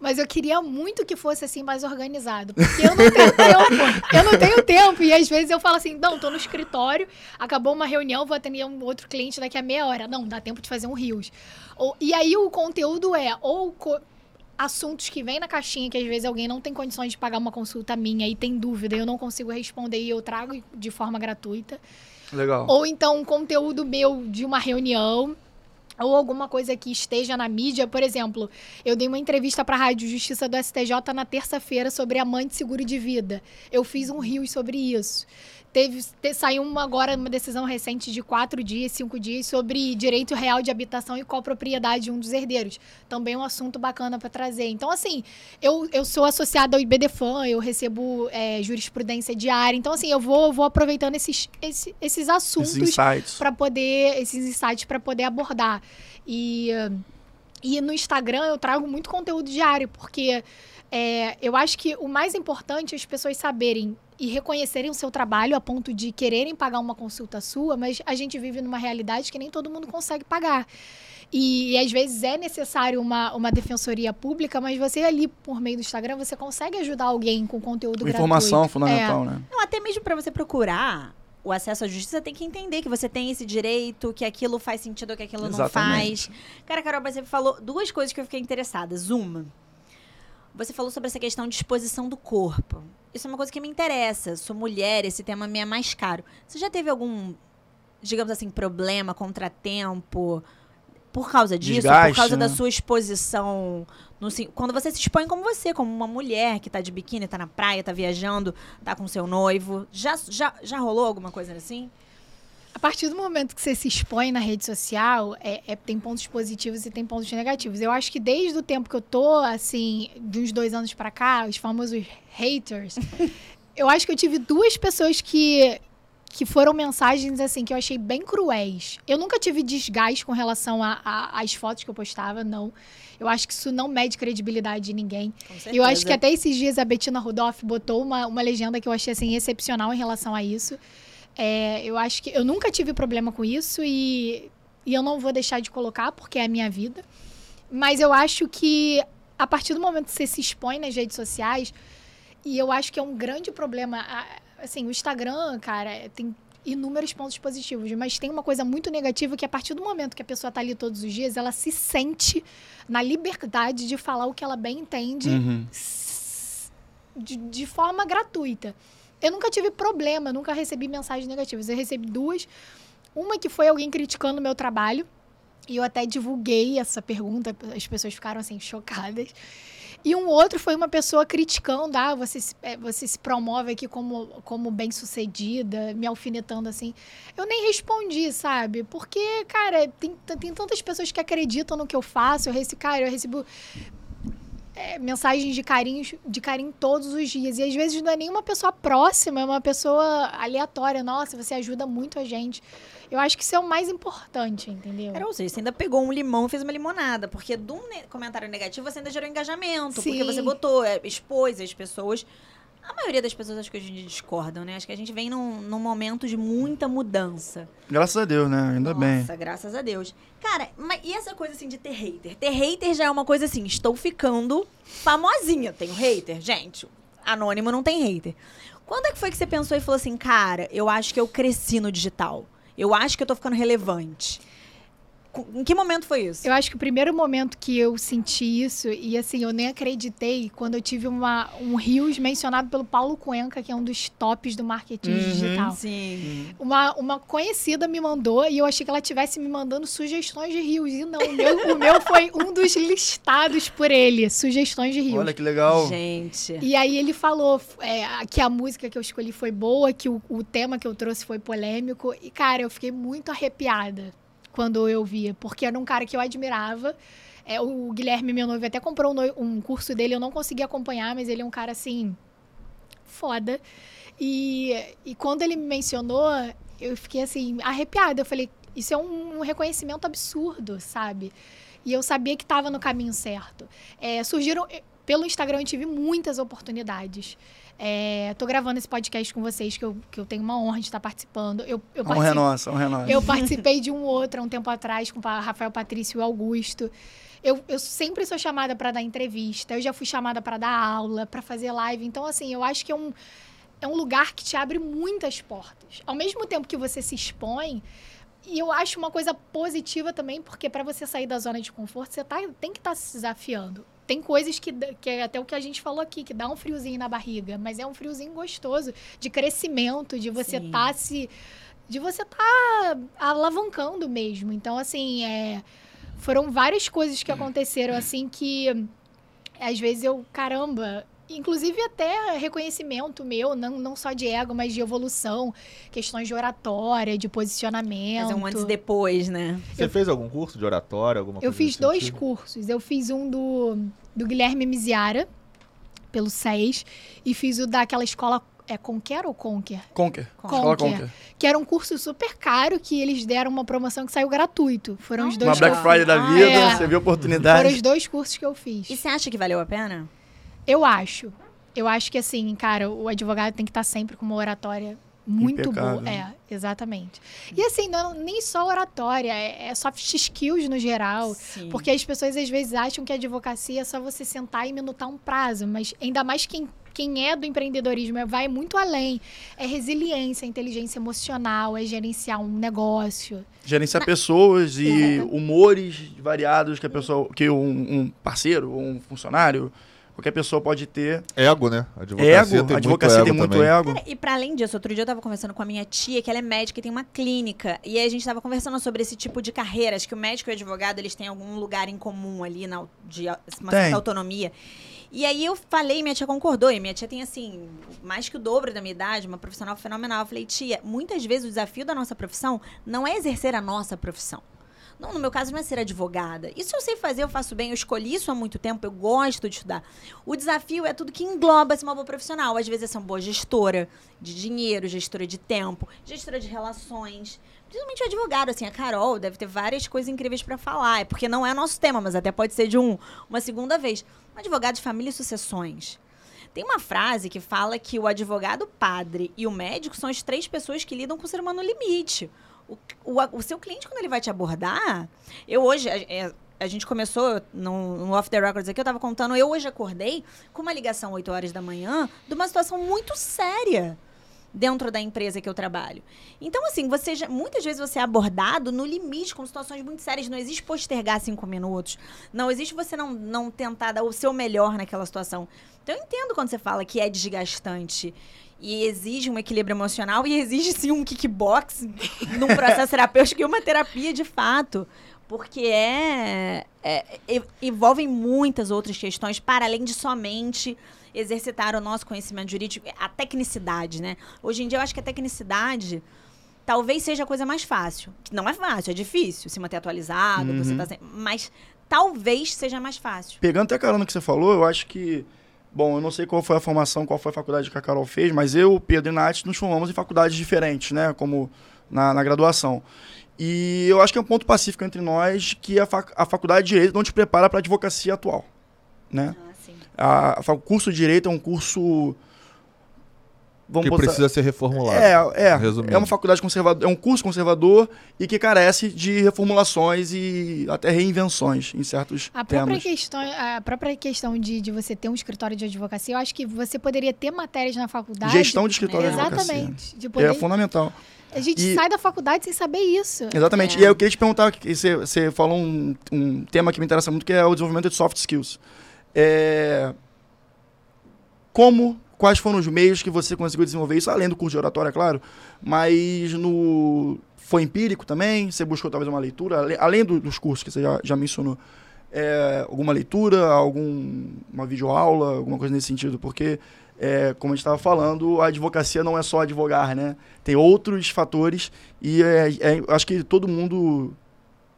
Mas eu queria muito que fosse assim mais organizado. Porque eu não tenho tempo. Eu não tenho tempo. E às vezes eu falo assim: não, tô no escritório, acabou uma reunião, vou atender um outro cliente daqui a meia hora. Não, dá tempo de fazer um Rios. Ou- e aí o conteúdo é ou co- assuntos que vêm na caixinha que às vezes alguém não tem condições de pagar uma consulta minha e tem dúvida e eu não consigo responder e eu trago de forma gratuita. Legal. Ou então um conteúdo meu de uma reunião. Ou alguma coisa que esteja na mídia. Por exemplo, eu dei uma entrevista para a Rádio Justiça do STJ na terça-feira sobre amante seguro de vida. Eu fiz um rio sobre isso. Teve, te- saiu uma, agora uma decisão recente de quatro dias, cinco dias, sobre direito real de habitação e copropriedade de um dos herdeiros. Também um assunto bacana para trazer. Então, assim, eu, eu sou associada ao IBDFAN, eu recebo é, jurisprudência diária. Então, assim, eu vou, vou aproveitando esses, esse- esses assuntos Esses insights. para poder esses insights para poder abordar e e no Instagram eu trago muito conteúdo diário porque é, eu acho que o mais importante é as pessoas saberem e reconhecerem o seu trabalho a ponto de quererem pagar uma consulta sua, mas a gente vive numa realidade que nem todo mundo consegue pagar. E, e, às vezes é necessário uma, uma defensoria pública, mas você ali, por meio do Instagram, você consegue ajudar alguém com conteúdo Informação gratuito. fundamental, É. né? Não, até mesmo pra você procurar o acesso à justiça, tem que entender que você tem esse direito, que aquilo faz sentido ou que aquilo não Exatamente. faz. Cara, Carol, você falou duas coisas que eu fiquei interessada. Uma, você falou sobre essa questão de exposição do corpo. Isso é uma coisa que me interessa. Sou mulher, esse tema me é mais caro. Você já teve algum, digamos assim, problema, contratempo por causa disso? Desgaste, por causa né? da sua exposição no quando você se expõe como você, como uma mulher que tá de biquíni, tá na praia, tá viajando, tá com seu noivo. Já, já, já rolou alguma coisa assim? A partir do momento que você se expõe na rede social, é, é- tem pontos positivos e tem pontos negativos. Eu acho que desde o tempo que eu tô, assim, de uns dois anos pra cá, os famosos haters, eu acho que eu tive duas pessoas que, que foram mensagens, assim, que eu achei bem cruéis. Eu nunca tive desgaste com relação às fotos que eu postava, não. Eu acho que isso não mede credibilidade de ninguém. Com Eu acho que até esses dias a Bettina Rudolph botou uma, uma legenda que eu achei assim excepcional em relação a isso. É, eu acho que eu nunca tive problema com isso e, e eu não vou deixar de colocar porque é a minha vida. Mas eu acho que a partir do momento que você se expõe nas redes sociais, e eu acho que é um grande problema. Assim, o Instagram, cara, tem inúmeros pontos positivos, mas tem uma coisa muito negativa que a partir do momento que a pessoa tá ali todos os dias, ela se sente na liberdade de falar o que ela bem entende Uhum. de, de forma gratuita. Eu nunca tive problema, nunca recebi mensagens negativas. Eu recebi duas. Uma que foi alguém criticando o meu trabalho. E eu até divulguei essa pergunta, as pessoas ficaram assim, chocadas. E um outro foi uma pessoa criticando, ah, você se, eh, você se promove aqui como, como bem-sucedida, me alfinetando assim. Eu nem respondi, sabe? Porque, cara, tem, tem tantas pessoas que acreditam no que eu faço. Eu recebi, cara, eu recebo é, mensagens de carinho, de carinho todos os dias. E às vezes não é nenhuma pessoa próxima, é uma pessoa aleatória. Nossa, você ajuda muito a gente. Eu acho que isso é o mais importante, entendeu? Era, ou seja, você ainda pegou um limão e fez uma limonada. Porque de um ne- comentário negativo você ainda gerou engajamento. Porque Sim. você botou, é, expôs as pessoas. A maioria das pessoas acho que hoje em dia discordam, né? Acho que a gente vem num, num momento de muita mudança. Graças a Deus, né? Ainda bem. Nossa, graças a Deus. Cara, mas e essa coisa assim de ter hater? Ter hater já é uma coisa assim, estou ficando famosinha. Tenho hater? Gente, anônimo não tem hater. Quando é que foi que você pensou e falou assim, cara, eu acho que eu cresci no digital? Eu acho que eu tô ficando relevante. Em que momento foi isso? Eu acho que o primeiro momento que eu senti isso, e assim, eu nem acreditei, quando eu tive uma, um Rios mencionado pelo Paulo Cuenca, que é um dos tops do marketing Uhum. digital. Sim. Uma, uma conhecida me mandou e eu achei que ela estivesse me mandando sugestões de rios. E não, o meu, o meu foi um dos listados por ele, sugestões de rios. Olha que legal. Gente. E aí ele falou é, que a música que eu escolhi foi boa, que o, o tema que eu trouxe foi polêmico. E, cara, eu fiquei muito arrepiada quando eu via, porque era um cara que eu admirava. É, o Guilherme, meu noivo, até comprou um, um curso dele, eu não consegui acompanhar, mas ele é um cara assim. foda. E, e quando ele me mencionou, eu fiquei assim, arrepiada. Eu falei, isso é um, um reconhecimento absurdo, sabe? E eu sabia que estava no caminho certo. É, surgiram. Pelo Instagram eu tive muitas oportunidades. É, tô gravando esse podcast com vocês, que eu, que eu tenho uma honra de estar participando. Eu, eu, Honra é nossa, honra é nossa. eu participei de um outro há um tempo atrás com Rafael Patrício e o Augusto. Eu, eu sempre sou chamada para dar entrevista, eu já fui chamada para dar aula, para fazer live. Então, assim, eu acho que é um, é um lugar que te abre muitas portas. Ao mesmo tempo que você se expõe, e eu acho uma coisa positiva também, porque para você sair da zona de conforto, você tá, tem que estar se desafiando. Tem coisas que, que é até o que a gente falou aqui, que dá um friozinho na barriga, mas é um friozinho gostoso, de crescimento, de você estar se. de você estar alavancando mesmo. Então, assim, é, foram várias coisas que aconteceram, assim, que às vezes eu, caramba. Inclusive até reconhecimento meu, não, não só de ego, mas de evolução, questões de oratória, de posicionamento. Fazer um antes e depois, né? Você fez algum curso de oratória, alguma Eu coisa fiz nesse dois sentido? cursos. Eu fiz um do, do Guilherme Miziara, pelo SES, e fiz o daquela escola. É Conquer ou Conquer? Conquer. Conquer. Escola Conquer. Que era um curso super caro que eles deram uma promoção que saiu gratuito. Foram os Uma dois Uma Black. Friday da Ah, vida, é. você viu a Foram oportunidade. os dois cursos que eu fiz. E você acha que valeu a pena? Eu acho. Eu acho que assim, cara, o advogado tem que estar sempre com uma oratória muito Impecável. boa. É, exatamente. E assim, não, nem só oratória, é, é soft skills no geral. Sim. Porque as pessoas às vezes acham que a advocacia é só você sentar e minutar um prazo, mas ainda mais quem, quem é do empreendedorismo é- vai muito além. É resiliência, inteligência emocional, é gerenciar um negócio. Gerenciar pessoas e Exatamente. humores variados que a pessoa, que um, um parceiro um funcionário, qualquer pessoa pode ter. Ego, né? Advocacia ego, tem a advocacia muito tem ego muito também. ego. Cara, e pra além disso, outro dia eu tava conversando com a minha tia, que ela é médica e tem uma clínica. E aí a gente tava conversando sobre esse tipo de carreiras, que o médico e o advogado, eles têm algum lugar em comum ali, na, de uma Tem. certa autonomia. E aí eu falei, minha tia concordou, e minha tia tem, assim, mais que o dobro da minha idade, uma profissional fenomenal. Eu falei, tia, muitas vezes o desafio da nossa profissão não é exercer a nossa profissão. Não, no meu caso não é ser advogada. Isso eu sei fazer, eu faço bem, eu escolhi isso há muito tempo, eu gosto de estudar. O desafio é tudo que engloba ser uma boa profissional. Às vezes é ser uma boa gestora de dinheiro, gestora de tempo, gestora de relações. Principalmente o advogado, assim, a Carol deve ter várias coisas incríveis para falar. É porque não é nosso tema, mas até pode ser de um, uma segunda vez. Um advogado de família e sucessões. Tem uma frase que fala que o advogado, padre e o médico são as três pessoas que lidam com o ser humano no limite. O, o, o seu cliente, quando ele vai te abordar, eu hoje, a, é, a gente começou no, no Off the Records aqui, eu tava contando, eu hoje acordei com uma ligação 8 horas da manhã de uma situação muito séria dentro da empresa que eu trabalho. Então, assim, você já- muitas vezes você é abordado no limite, com situações muito sérias. Não existe postergar cinco minutos. Não existe você não, não tentar dar o seu melhor naquela situação. Então, eu entendo quando você fala que é desgastante e exige um equilíbrio emocional e exige, sim, um kickbox num processo terapêutico e uma terapia de fato. Porque é, é, envolvem muitas outras questões, para além de somente exercitar o nosso conhecimento jurídico, a tecnicidade, né? Hoje em dia eu acho que a tecnicidade talvez seja a coisa mais fácil. Que Não é fácil, é difícil se manter atualizado, você Uhum. tá sempre, mas talvez seja mais fácil. Pegando até a carona que você falou, eu acho que. Bom, eu não sei qual foi a formação, qual foi a faculdade que a Carol fez, mas eu, Pedro e Nath, nos formamos em faculdades diferentes, né? Como na, na graduação. E eu acho que é um ponto pacífico entre nós que a, fac- a faculdade de Direito não te prepara para a advocacia atual, né? Ah, sim. A, a o curso de Direito é um curso... Vamos Que botar- precisa ser reformulado. É, é. Resumindo. É uma faculdade conservadora, é um curso conservador e que carece de reformulações e até reinvenções em certos A própria temas. questão, a própria questão de, de você ter um escritório de advocacia, eu acho que você poderia ter matérias na faculdade. Gestão de escritório de advocacia. Exatamente. De poder, É fundamental. a gente E- sai da faculdade sem saber isso. Exatamente. É. E aí eu queria te perguntar, que você, você falou um, um tema que me interessa muito, que é o desenvolvimento de soft skills. É, Como, quais foram os meios que você conseguiu desenvolver isso, além do curso de oratória, claro, mas no foi empírico também? Você buscou talvez uma leitura, além do- dos cursos que você já, já mencionou? É, alguma leitura, alguma videoaula, alguma coisa nesse sentido? Porque, é, como a gente estava falando, a advocacia não é só advogar, né? Tem outros fatores e é, é- acho que todo mundo,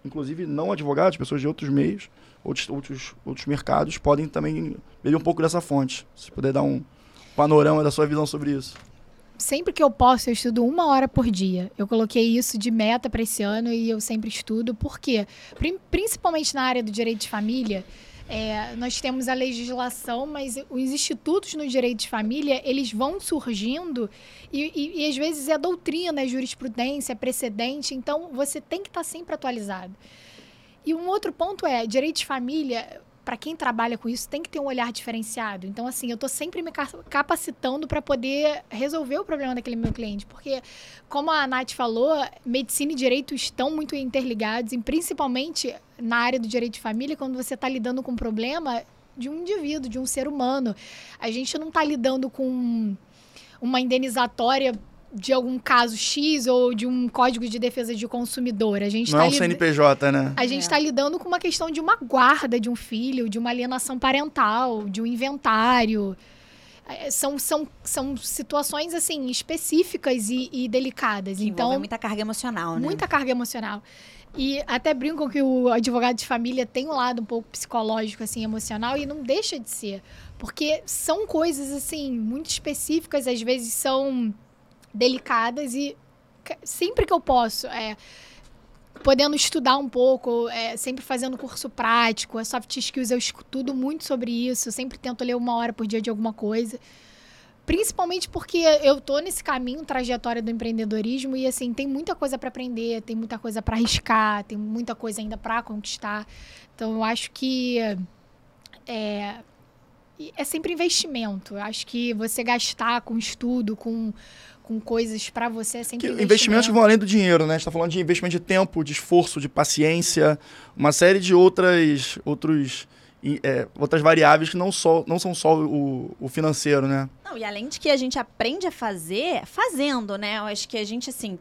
inclusive não advogados, pessoas de outros meios, outros, outros, outros mercados, podem também beber um pouco dessa fonte. Se puder dar um panorama da sua visão sobre isso. Sempre que eu posso, eu estudo uma hora por dia. Eu coloquei isso de meta para esse ano e eu sempre estudo. Por quê? Principalmente na área do direito de família, é, nós temos a legislação, mas os institutos no direito de família, eles vão surgindo e, e- e às vezes é doutrina, é jurisprudência, é precedente. Então, você tem que estar sempre atualizado. E um outro ponto é, direito de família, para quem trabalha com isso, tem que ter um olhar diferenciado. Então, assim, eu estou sempre me ca- capacitando para poder resolver o problema daquele meu cliente. Porque, como a Nath falou, medicina e direito estão muito interligados, e principalmente na área do direito de família, quando você está lidando com um problema de um indivíduo, de um ser humano. A gente não está lidando com uma indenizatória de algum caso X ou de um código de defesa de consumidor. A gente Não é tá um lid- CNPJ, né? a gente É. está lidando com uma questão de uma guarda de um filho, de uma alienação parental, de um inventário. É, São, são, são situações, assim, específicas e, e delicadas. Que então, muita carga emocional, né? muita carga emocional. E até brincam que o advogado de família tem um lado um pouco psicológico, assim, emocional, e não deixa de ser. Porque são coisas, assim, muito específicas, às vezes são delicadas, e sempre que eu posso, é, podendo estudar um pouco, é, sempre fazendo curso prático, a soft skills eu estudo muito sobre isso, sempre tento ler uma hora por dia de alguma coisa. Principalmente porque eu tô nesse caminho, trajetória do empreendedorismo e assim, tem muita coisa para aprender, tem muita coisa para arriscar, tem muita coisa ainda para conquistar. Então eu acho que é, é sempre investimento. Eu acho que você gastar com estudo, com, com coisas para você é sempre Que investimento. investimentos que vão além do dinheiro, né? A gente tá falando de investimento de tempo, de esforço, de paciência, uma série de outras, outros, é, outras variáveis que não, só, não são só o, o financeiro, né? Não, e além de que a gente aprende a fazer fazendo, né? Eu acho que a gente, assim.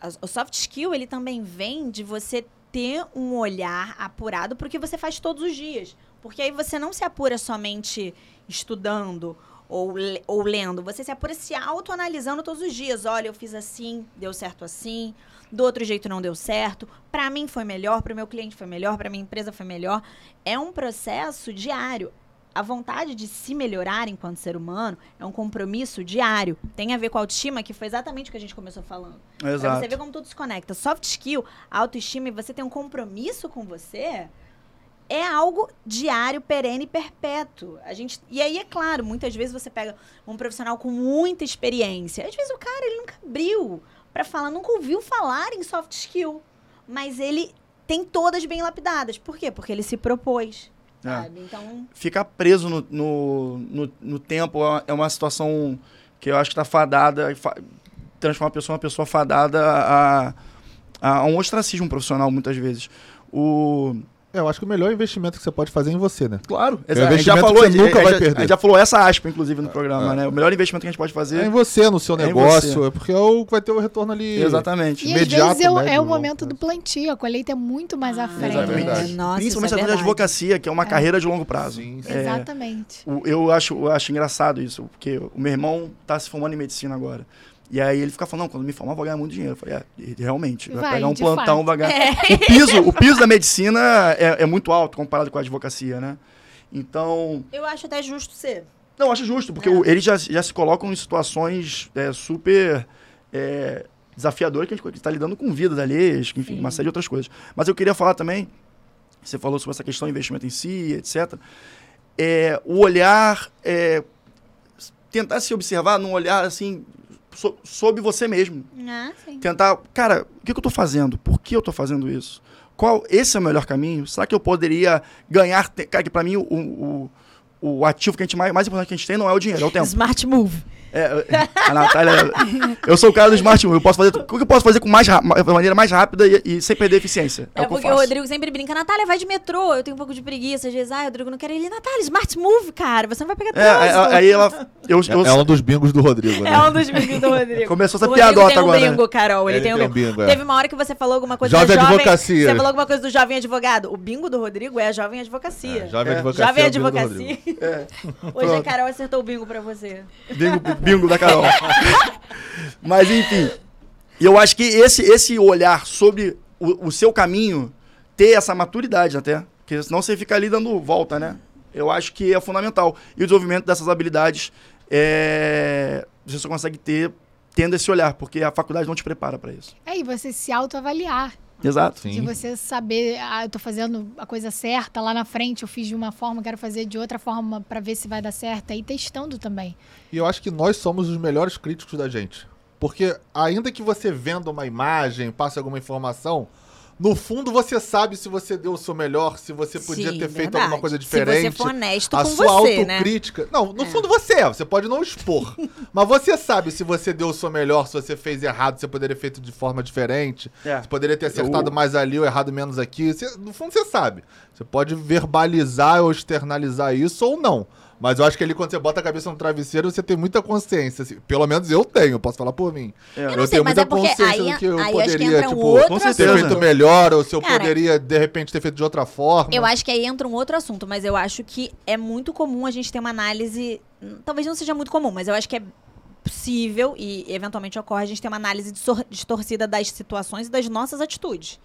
a- O soft skill, ele também vem de você ter um olhar apurado pro que você faz todos os dias. Porque aí você não se apura somente estudando ou, ou lendo. Você se apura se autoanalisando todos os dias. Olha, eu fiz assim, deu certo assim. Do outro jeito não deu certo. Pra mim foi melhor, pro meu cliente foi melhor, pra minha empresa foi melhor. É um processo diário a vontade de se melhorar enquanto ser humano é um compromisso diário. Tem a ver com a autoestima, que foi exatamente o que a gente começou falando. Pra Exato. você ver como tudo se conecta. Soft skill, autoestima e você ter um compromisso com você é algo diário, perene e perpétuo. A gente, e aí, é claro, muitas vezes você pega um profissional com muita experiência. Às vezes o cara ele nunca abriu pra falar, nunca ouviu falar em soft skill. Mas ele tem todas bem lapidadas. Por quê? Porque ele se propôs. É. Então. Ficar preso no, no, no, no tempo é uma- é situação que eu acho que tá fadada, fa- transforma a pessoa em uma pessoa fadada a, a um ostracismo profissional, muitas vezes. O, É, eu acho que o melhor investimento que você pode fazer é em você, né? Claro, É exato. a gente já falou, que você nunca a vai perder. a gente já falou essa aspa, inclusive, no programa, É. né? O melhor investimento que a gente pode fazer. É em você, no seu É negócio, é porque é o que vai ter o retorno ali. Exatamente. E às vezes é, o- médio, é o momento prazo. do plantio, a colheita é muito mais à Ah, frente. Exatamente. verdade. Nossa, Principalmente isso é a advocacia, que é uma carreira de longo prazo. Sim, sim. É, Exatamente. o- eu, acho, eu acho engraçado isso, porque o meu irmão tá se formando em medicina agora. E aí ele fica falando, não, quando me formar eu vou ganhar muito dinheiro. Eu falei, é, realmente, vai, Vai, pegar um plantão, fato. vai ganhar. O, piso, o piso da medicina é, é muito alto comparado com a advocacia, né? Então, Eu acho até justo ser. não, acho justo, porque É. o- eles já, já se colocam em situações é, super é, desafiadoras que a gente está lidando com vidas alheias, enfim, Sim. uma série de outras coisas. Mas eu queria falar também, você falou sobre essa questão do investimento em si, etc. É, o olhar, é, tentar se observar num olhar assim, so, sobre você mesmo. Ah, sim. Tentar, cara, o que, que eu estou fazendo? Por que eu estou fazendo isso? Qual, esse é o melhor caminho? Será que eu poderia ganhar? Cara, que para mim o, o, o ativo que a gente mais, mais importante que a gente tem não é o dinheiro, é o tempo. Smart move. É, a Natália, eu sou o cara do Smart Move. Eu posso fazer, o que eu posso fazer com mais, maneira mais rápida e, e sem perder eficiência? É, É, o que eu porque o. Rodrigo sempre brinca, Natália, vai de metrô. Eu tenho um pouco de preguiça. Às vezes, ah, Rodrigo não quer ir. Natália, Smart Move, cara. Você não vai pegar É, trânsito. é, aí ela. Eu, eu- É, é um dos bingos do Rodrigo, né? É um dos bingos do Rodrigo. Começou essa o Rodrigo piadota tem um agora, né? bingo, Carol. Ele, tem um bingo. bingo, é. Teve uma hora que você falou alguma coisa Jovem da jovem... advocacia. Você falou alguma coisa do jovem advogado. O bingo do Rodrigo é a jovem advocacia. É, jovem É. advocacia. Jovem é do advocacia. É, Hoje a. Carol acertou o bingo pra você. bingo, bingo da Carol. Mas enfim. Eu acho que esse, esse olhar sobre o, o seu caminho, ter essa maturidade até. Porque senão você fica ali dando volta, né? Eu acho que é fundamental. E o desenvolvimento dessas habilidades é, você só consegue ter tendo esse olhar, porque a faculdade não te prepara para isso. É, e você se autoavaliar. Exato. De Sim. você saber, ah, eu tô fazendo a coisa certa, lá na frente eu fiz de uma forma, quero fazer de outra forma pra ver se vai dar certo. E testando também. E eu acho que nós somos os melhores críticos da gente. Porque ainda que você venda uma imagem, passe alguma informação, no fundo você sabe se você deu o seu melhor, se você podia Sim, ter feito verdade. alguma coisa Se diferente. você for honesto a com sua você, né? autocrítica. Não, no fundo você é, você pode não expor. mas você sabe se você deu o seu melhor, se você fez errado, você poderia ter feito de forma diferente. É. Você poderia ter acertado Eu- mais ali ou errado menos aqui. Você- no fundo você sabe. Você pode verbalizar ou externalizar isso ou não. Mas eu acho que ali quando você bota a cabeça no travesseiro, você tem muita consciência. assim. Pelo menos eu tenho, posso falar por mim. É. Eu Eu, não sei, tenho mas muita é consciência aí, do que eu aí acho que poderia, entra um tipo, outro ter assunto. feito melhor, ou se eu Cara, poderia, de repente, ter feito de outra forma. Eu acho que aí entra um outro assunto, mas eu acho que é muito comum a gente ter uma análise. Talvez não seja muito comum, mas eu acho que é possível e eventualmente ocorre a gente ter uma análise distorcida das situações e das nossas atitudes.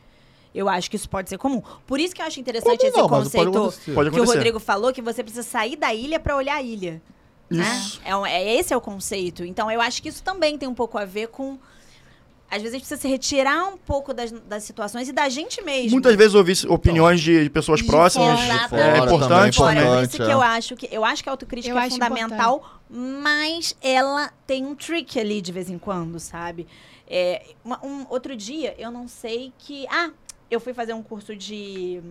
Eu acho que isso pode ser comum. Por isso que eu acho interessante Como esse não, pode conceito acontecer. Pode que o. Rodrigo falou, que você precisa sair da ilha para olhar a ilha. né? Isso. É, um- é- esse é o conceito. Então, eu acho que isso também tem um pouco a ver com às vezes a gente precisa se retirar um pouco das, das situações e da gente mesmo. Muitas vezes ouvir opiniões de pessoas De próximas fora. É Fora importante. também, Fora, né? por importante, isso que é. eu acho que eu acho que a autocrítica Eu é fundamental, mas ela tem um trick ali de vez em quando, sabe? É, uma- um, outro dia, eu não sei que. Ah, eu fui fazer um curso de.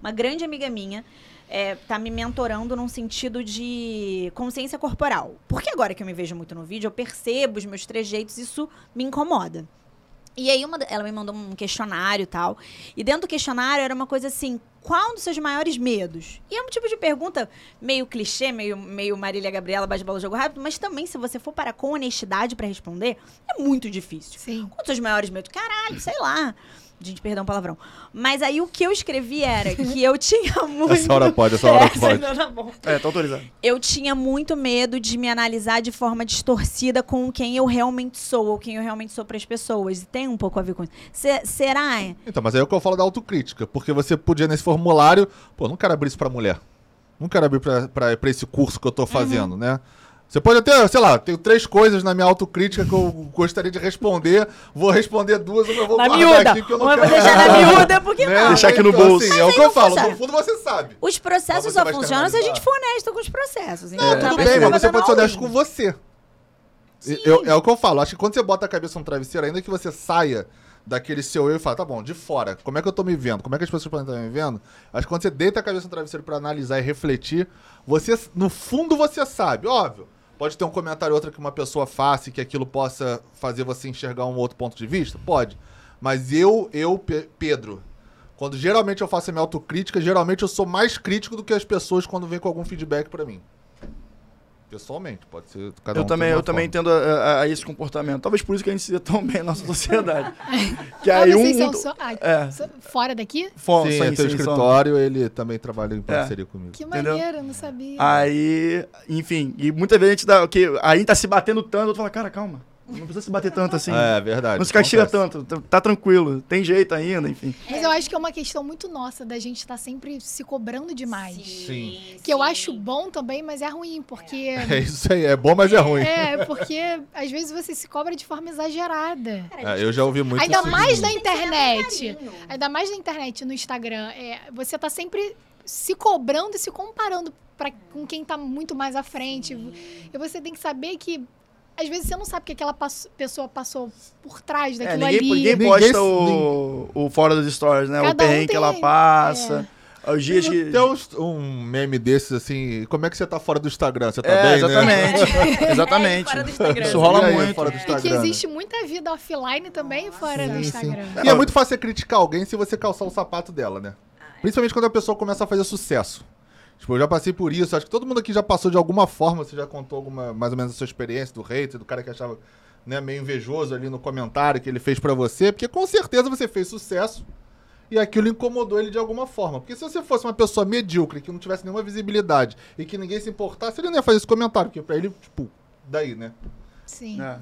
Uma grande amiga minha é, tá me mentorando num sentido de consciência corporal. Porque agora que eu me vejo muito no vídeo, eu percebo os meus trejeitos, isso me incomoda. E aí uma, ela me mandou um questionário e tal. E dentro do questionário era uma coisa assim: qual um dos seus maiores medos? E é um tipo de pergunta meio clichê, meio, meio Marília Gabriela, bate bola jogo rápido, mas também, se você for para com honestidade pra responder, é muito difícil. Sim. Qual os seus maiores medos? Caralho, sei lá. Gente, perdão o palavrão. Mas aí o que eu escrevi era que eu tinha muito. Essa hora pode, essa hora Essa pode. tá bom. É, tá autorizado. Eu tinha muito medo de me analisar de forma distorcida com quem eu realmente sou, ou quem eu realmente sou para as pessoas. E tem um pouco a ver com isso. Se- será? Então, mas aí é o que eu falo da autocrítica. Porque você podia, nesse formulário, pô, não quero abrir isso pra mulher. Não quero abrir pra, pra, pra esse curso que eu tô fazendo, né? Você pode até, sei lá, tenho três coisas na minha autocrítica que eu gostaria de responder. Vou responder duas, eu vou Na guardar miúda. aqui que eu não Uma eu quero. vou deixar na miúda, por que Né? não? Deixar aqui no Então, bolso. Assim, é o que eu falo. No fundo você sabe. Os processos Mas só funcionam se a gente for honesto com os processos. Então, Não, tá tudo bem, bem, tá mas você pode ser honesto com você. Eu- é o que eu falo. Acho que quando você bota a cabeça no travesseiro, ainda que você saia daquele seu eu e fala, tá bom, de fora, como é que eu tô me vendo? Como é que as pessoas podem estar me vendo? Acho que quando você deita a cabeça no travesseiro pra analisar e refletir, você, no fundo, você sabe, óbvio. Pode ter um comentário ou outro que uma pessoa faça e que aquilo possa fazer você enxergar um outro ponto de vista? Pode. Mas eu, eu, Pe- Pedro, quando geralmente eu faço a minha autocrítica, geralmente eu sou mais crítico do que as pessoas quando vem com algum feedback pra mim. Pessoalmente, pode ser cada Eu um também, eu também forma. entendo a, a- a esse comportamento. Talvez por isso que a gente se dê tão bem na nossa sociedade. que Ah, aí um. são um- só- ah, é. fora daqui? Fom- Sim, sim, é teu sim, são- escritório, ele também trabalha em parceria comigo. Que Entendeu? maneiro, eu não sabia. Aí, enfim, e muitas vezes a gente dá. Que, aí tá se batendo tanto, eu falo, cara, calma. Não precisa se bater tanto assim. É, verdade. não se castiga tanto, tá, tá tranquilo, tem jeito ainda, enfim. Mas eu acho que é uma questão muito nossa da gente estar sempre se cobrando demais. Sim. Que eu acho bom também, mas é ruim, porque. É isso aí, é bom, mas é ruim. É, porque às vezes você se cobra de forma exagerada. É, eu já ouvi muito Ainda mais na internet. Ainda mais na internet, e no Instagram. É, você tá sempre se cobrando e se comparando pra, com quem tá muito mais à frente. E você tem que saber que. Às vezes você não sabe o que aquela passo- pessoa passou por trás É, daquilo ninguém, ali. ninguém posta o, o fora dos stories, né? o Cada um perrengue que tem- ela passa. Os dias que. Tem um meme desses assim, como é que você tá fora do Instagram? Você tá É, bem, né? exatamente. É, exatamente. fora do Instagram. Isso rola E aí, muito. fora do E Instagram, que né? existe muita vida offline também fora do Sim, sim. Instagram. E é muito fácil você criticar alguém se você calçar o sapato dela, né? Principalmente quando a pessoa começa a fazer sucesso. Tipo, eu já passei por isso. Acho que todo mundo aqui já passou de alguma forma. Você já contou alguma, mais ou menos a sua experiência do hater, do cara que achava né, meio invejoso ali no comentário que ele fez pra você. Porque com certeza você fez sucesso e aquilo incomodou ele de alguma forma. Porque se você fosse uma pessoa medíocre, que não tivesse nenhuma visibilidade e que ninguém se importasse, ele não ia fazer esse comentário. Porque pra ele, tipo, daí, né? Sim. É.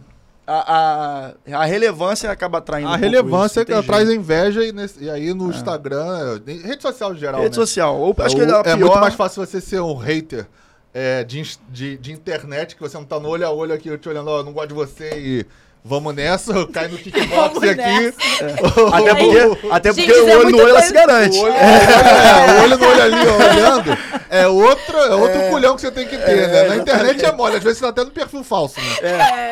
A, a, a relevância acaba atraindo. A um relevância isso, tem traz inveja e, nesse- e aí no Instagram, em rede social em geral, Rede né? social. Ou, acho é, que é pior, muito mais fácil você ser um hater é, de, de, de internet, que você não tá no olho a olho aqui, eu te olhando, ó, não gosto de você e vamos nessa, cai no kickbox aqui. Até porque, até Gente, porque isso o é olho no muita olho ela se garante. O olho, é, o olho no olho ali, ó, olhando, é outro, é outro culhão que você tem que ter, né? Na internet é mole, às vezes você tá até no perfil falso, né?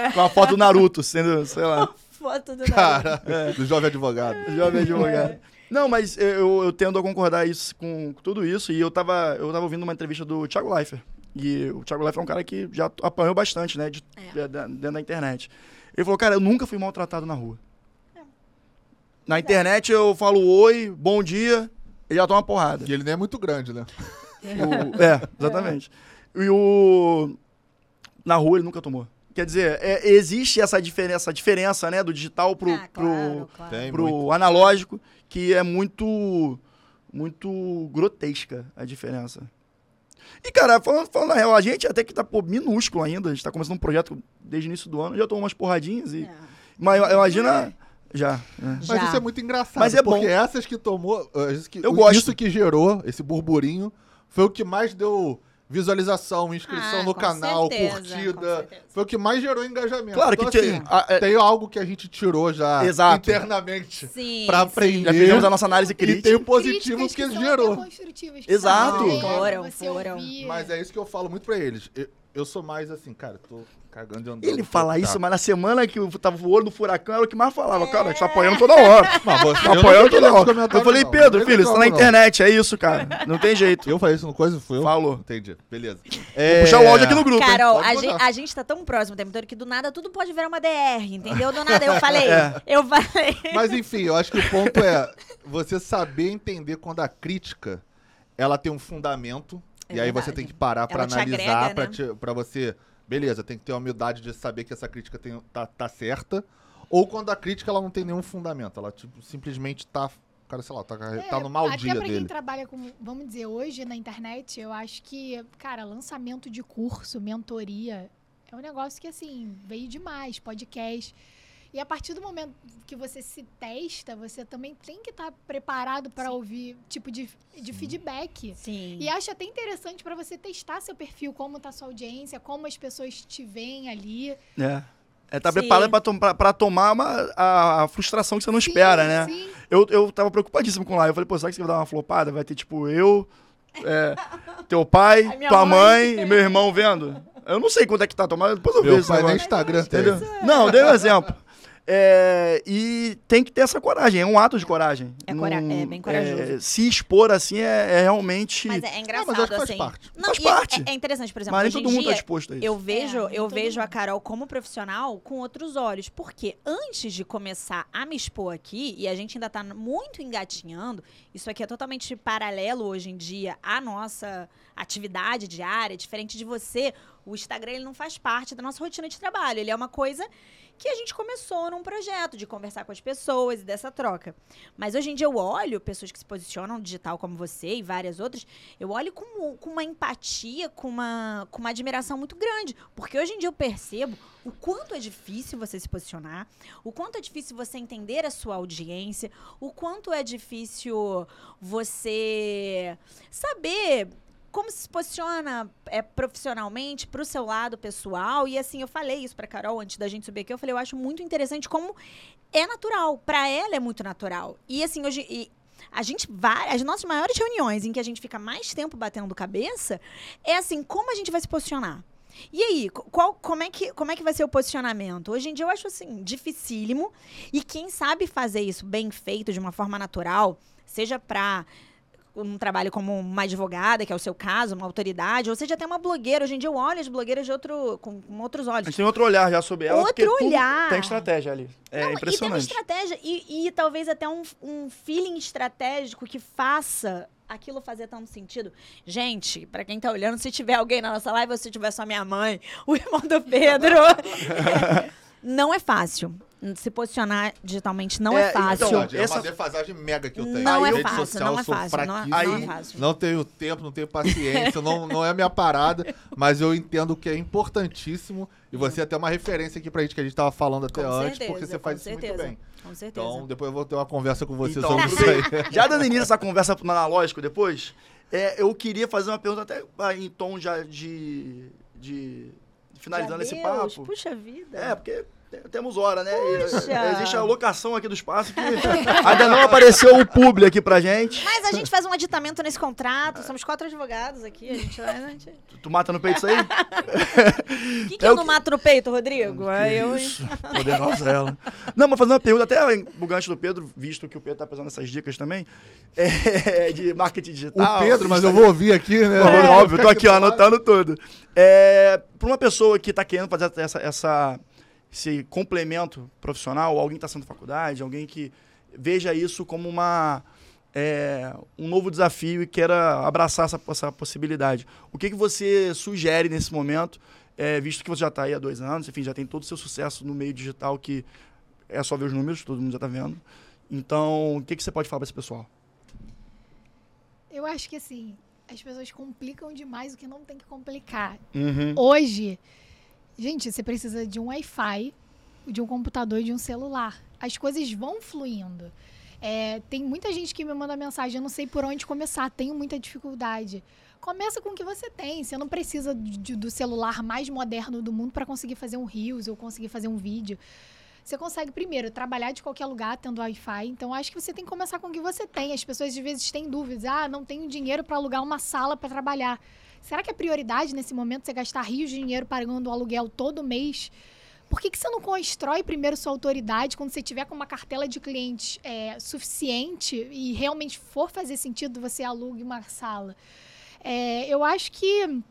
É, com a foto do Naruto, sendo, sei lá, Foto do Cara, do jovem advogado. jovem advogado. Não, mas eu, eu tendo a concordar isso, com tudo isso. E eu tava, eu tava ouvindo uma entrevista do Thiago Leifert. E o Thiago Leifert é um cara que já apanhou bastante, né? de- É. dentro da internet. Ele falou, cara, eu nunca fui maltratado na rua. Na internet eu falo oi, bom dia, ele já toma uma porrada. E ele nem é muito grande, né? O- é, exatamente. E o. Na rua ele nunca tomou. Quer dizer, é, existe essa diferença, essa diferença, né, do digital pro, Ah, claro, claro. Pro, muito. pro analógico, que é muito. Muito grotesca a diferença. E, cara, falando, falando na real, a gente até que tá pô, minúsculo ainda, a gente tá começando um projeto desde o início do ano, já tomou umas porradinhas e. É. Mas imagina. Já. né? Já. Mas isso é muito engraçado. Mas é porque bom. essas que tomou. Isso que, Eu o- gosto. Isso que gerou esse burburinho foi o que mais deu visualização, inscrição Ah, no canal, certeza, curtida. Foi o que mais gerou engajamento. Claro então, que assim, a- é- tem algo que a gente tirou já Exato. internamente Sim. pra sim. aprender. Já fizemos a nossa análise E tem crítica. o positivo que, que são gerou. Exato. Foram, foram. Mas é isso que eu falo muito pra eles. Eu, eu sou mais assim, cara, tô cagando e andando. Ele fala tá. isso, mas na semana que eu tava o olho do furacão era o que mais falava. Cara, a gente tá apoiando toda hora. Mas você, Tá eu não apoiando toda hora. Eu falei, não. Pedro, Não filho, você tá na internet, é isso, cara. Não tem jeito. Eu falei isso no coisa? Fui eu? Falou. Entendi. Beleza. Vou puxar o áudio aqui no grupo. Carol, a gente, a gente tá tão próximo o tempo todo que do nada tudo pode virar uma DR, entendeu? Do nada eu falei. É. Eu falei. Mas enfim, eu acho que o ponto é você saber entender quando a crítica ela tem um fundamento É e aí verdade. você tem que parar te analisar, né? pra você, beleza, tem que ter a humildade de saber que essa crítica tem- tá, tá certa, ou quando a crítica ela não tem nenhum fundamento, ela tipo simplesmente tá, cara, sei lá, tá, tá no mau É, até dia pra quem trabalha com, vamos dizer, hoje na internet, eu acho que, cara, lançamento de curso, mentoria, é um negócio que, assim, veio demais, podcast. E a partir do momento que você se testa, você também tem que estar preparado para ouvir tipo de, de feedback. Sim. E acho até interessante para você testar seu perfil, como tá sua audiência, como as pessoas te veem ali. É. É, tá Sim. preparado pra, tom- pra- pra tomar uma- a, a frustração que você não Sim, espera, né? Sim. Eu, eu tava preocupadíssimo com lá. Eu falei, pô, será que você vai dar uma flopada? Vai ter, tipo, eu, é, teu pai, tua mãe. mãe. e meu irmão vendo. Eu não sei quanto é que tá tomando, depois eu vejo Meu pai no negócio. Instagram tem. Entendeu? Não, eu dei um exemplo. É, e tem que ter essa coragem, é um ato de coragem. É cora- é bem corajoso. é, se expor assim é, é realmente. Mas é, é Não, engraçado, mas acho que faz assim. parte. Não, Faz é- parte. É, é interessante, por exemplo, Mas nem todo mundo dia, tá disposto a isso. Eu vejo, nem eu vejo a. Carol como profissional com outros olhos. Porque antes de começar a me expor aqui, e a gente ainda tá muito engatinhando, isso aqui é totalmente paralelo hoje em dia à nossa atividade diária, diferente de você. O Instagram ele não faz parte da nossa rotina de trabalho. Ele é uma coisa que a gente começou num projeto de conversar com as pessoas e dessa troca. Mas hoje em dia eu olho pessoas que se posicionam digital como você e várias outras, eu olho com, com uma empatia, com uma, com uma admiração muito grande. Porque hoje em dia eu percebo o quanto é difícil você se posicionar, o quanto é difícil você entender a sua audiência, o quanto é difícil você saber como se posiciona é, profissionalmente pro seu lado pessoal. E assim, eu falei isso pra Carol antes da gente subir aqui. Eu falei, eu acho muito interessante como é natural. Pra ela é muito natural. E assim, hoje. e a gente vai. As nossas maiores reuniões em que a gente fica mais tempo batendo cabeça é assim, como a gente vai se posicionar? E aí, qual, como, é que, como é que vai ser o posicionamento? Hoje em dia eu acho assim, dificílimo. E quem sabe fazer isso bem feito, de uma forma natural, seja pra um trabalho como uma advogada, que é o seu caso, uma autoridade, ou seja, até uma blogueira. Hoje em dia eu olho as blogueiras de outro, com, com outros A olhos. gente tem outro olhar já sobre ela. Outro olhar. Tem estratégia ali. É Não, impressionante. E tem uma estratégia, e, e talvez até um, um feeling estratégico que faça aquilo fazer tanto sentido. Gente, pra quem tá olhando, se tiver alguém na nossa live, ou se tiver só minha mãe, o irmão do Pedro, não é fácil. Se posicionar digitalmente não é, É, fácil. então, é essa- uma defasagem mega que eu tenho. não é Rede fácil, social, não é eu sou fácil, não é, fraquíssimo. não é Aí- fácil. Não tenho tempo, não tenho paciência, não, não é a minha parada, mas eu entendo que é importantíssimo. E você é até uma referência aqui pra gente que a gente tava falando até Com antes, certeza, porque você faz isso certeza, muito bem. Com certeza. Então, depois eu vou ter uma conversa com você Então, sobre isso aí. Já dando início a essa conversa no analógico depois, é, eu queria fazer uma pergunta até ah, em tom já de. de finalizando esse Deus, papo. Puxa vida. É, porque temos hora, né? Puxa. é, Existe a locação aqui do espaço que ainda não apareceu o publi aqui pra gente. Mas a gente faz um aditamento nesse contrato, somos quatro advogados aqui, a gente vai... A gente... Tu, tu mata no peito isso aí? O que, que É eu não que- mato no peito, Rodrigo? Que eu... isso, poderosa ela. Não, mas fazendo uma pergunta, até o gancho do Pedro, visto que o Pedro tá pesando essas dicas também, é, de marketing digital. O Pedro, mas eu vou ouvir aqui, né? Óbvio, óbvio, tô aqui, ó, anotando tudo. É, para uma pessoa que tá querendo fazer essa, essa- esse complemento profissional, alguém que tá saindo da faculdade, alguém que veja isso como uma, é, um novo desafio e queira abraçar essa, essa possibilidade. O que, que você sugere nesse momento, é, visto que você já está aí há dois anos, enfim, já tem todo o seu sucesso no meio digital, que é só ver os números, todo mundo já está vendo. Então, o que, que você pode falar para esse pessoal? Eu acho que assim, as pessoas complicam demais o que não tem que complicar. Uhum. Hoje, gente, você precisa de um Wi-Fi, de um computador e de um celular. As coisas vão fluindo. É, tem muita gente que me manda mensagem, eu não sei por onde começar, tenho muita dificuldade. Começa com o que você tem. Você não precisa de- do celular mais moderno do mundo para conseguir fazer um Reels ou conseguir fazer um vídeo. Você consegue, primeiro, trabalhar de qualquer lugar tendo Wi-Fi. Então, acho que você tem que começar com o que você tem. As pessoas, às vezes, têm dúvidas. Ah, não tenho dinheiro para alugar uma sala para trabalhar. Será que é prioridade nesse momento você gastar rios de dinheiro pagando o aluguel todo mês? Por que, que você não constrói primeiro sua autoridade quando você tiver com uma cartela de clientes é, suficiente e realmente for fazer sentido você alugue uma sala? É, eu acho que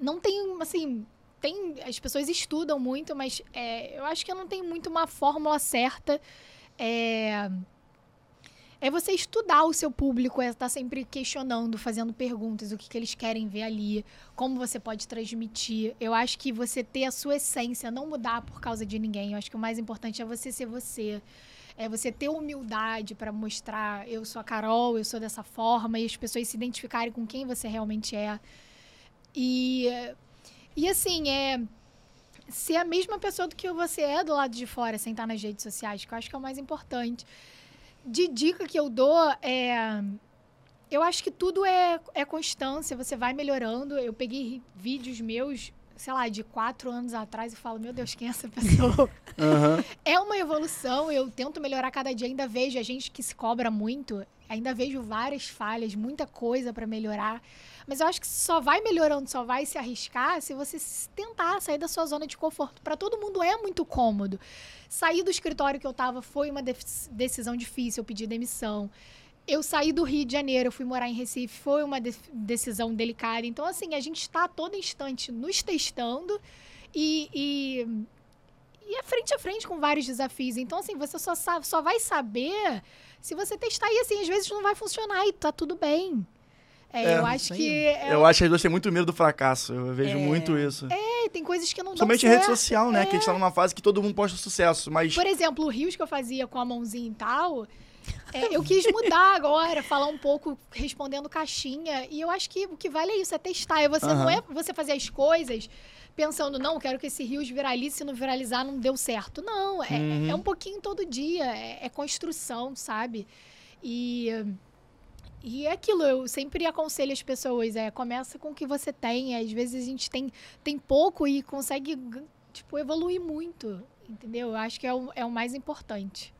não tem, assim, tem, as pessoas estudam muito, mas é, eu acho que não tem muito uma fórmula certa. É, é você estudar o seu público, é estar sempre questionando, fazendo perguntas, o que, que eles querem ver ali, como você pode transmitir. Eu acho que você ter a sua essência, não mudar por causa de ninguém. Eu acho que o mais importante é você ser você. É você ter humildade para mostrar, eu sou a Carol, eu sou dessa forma, e as pessoas se identificarem com quem você realmente é. E, e assim, é ser a mesma pessoa do que você é do lado de fora, sem estar nas redes sociais, que eu acho que é o mais importante. De dica que eu dou é. Eu acho que tudo é, é constância, você vai melhorando. Eu peguei vídeos meus, sei lá, de quatro anos atrás e falo, meu Deus, quem é essa pessoa? Aham. É uma evolução, eu tento melhorar cada dia, ainda vejo a gente que se cobra muito, ainda vejo várias falhas, muita coisa para melhorar. Mas eu acho que só vai melhorando, só vai se arriscar se você tentar sair da sua zona de conforto. Para todo mundo é muito cômodo. Sair do escritório que eu tava foi uma decisão difícil, eu pedi demissão. Eu saí do Rio de Janeiro, fui morar em Recife, foi uma def- decisão delicada. Então, assim, a gente está a todo instante nos testando e, e e é frente a frente com vários desafios. Então, assim, você só, sabe, só vai saber se você testar. E, assim, às vezes não vai funcionar e tá tudo bem. É, É, eu acho que é, Eu acho que as duas têm muito medo do fracasso. Eu vejo É. muito isso. é, tem coisas que não Somente dão em rede certo. social, né? Que a gente tá numa fase que todo mundo posta sucesso, mas. Por exemplo, o rios que eu fazia com a mãozinha e tal, é, eu quis mudar agora, falar um pouco respondendo caixinha. E eu acho que o que vale é isso, é testar. É você não Aham. é você fazer as coisas pensando, não, quero que esse rios viralize, se não viralizar, não deu certo. Não, é, Uhum. é um pouquinho todo dia, é, é construção, sabe? E. E é aquilo, eu sempre aconselho as pessoas, é, começa com o que você tem. Às vezes a gente tem, tem pouco e consegue, tipo, evoluir muito, entendeu? Eu acho que é o, é o mais importante.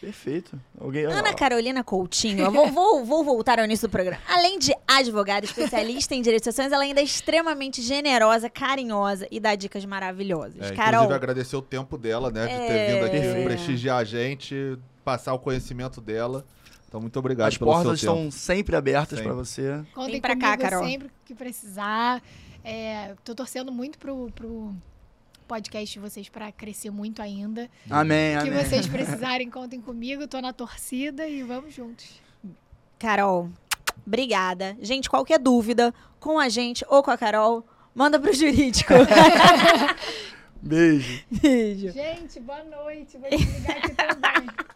Perfeito. Alguém. Ana Carolina Coutinho, vou, vou, vou voltar ao início do programa. Além de advogada especialista em direitos sociais, ela ainda é extremamente generosa, carinhosa e dá dicas maravilhosas. É, Carol, Inclusive, agradecer o tempo dela, né? De ter É. vindo aqui Perfeito. prestigiar a gente, passar o conhecimento dela. Então, muito obrigado As pelo portas estão tempo. sempre abertas pra você. Contem Vem pra cá, Carol. sempre que precisar. É, tô torcendo muito pro, pro podcast de vocês para crescer muito ainda. Amém, que amém. vocês precisarem, contem comigo. Tô na torcida e vamos juntos. Carol, obrigada. Gente, qualquer dúvida com a gente ou com a Carol, manda pro jurídico. Beijo. Beijo. Gente, boa noite. Vou desligar aqui também.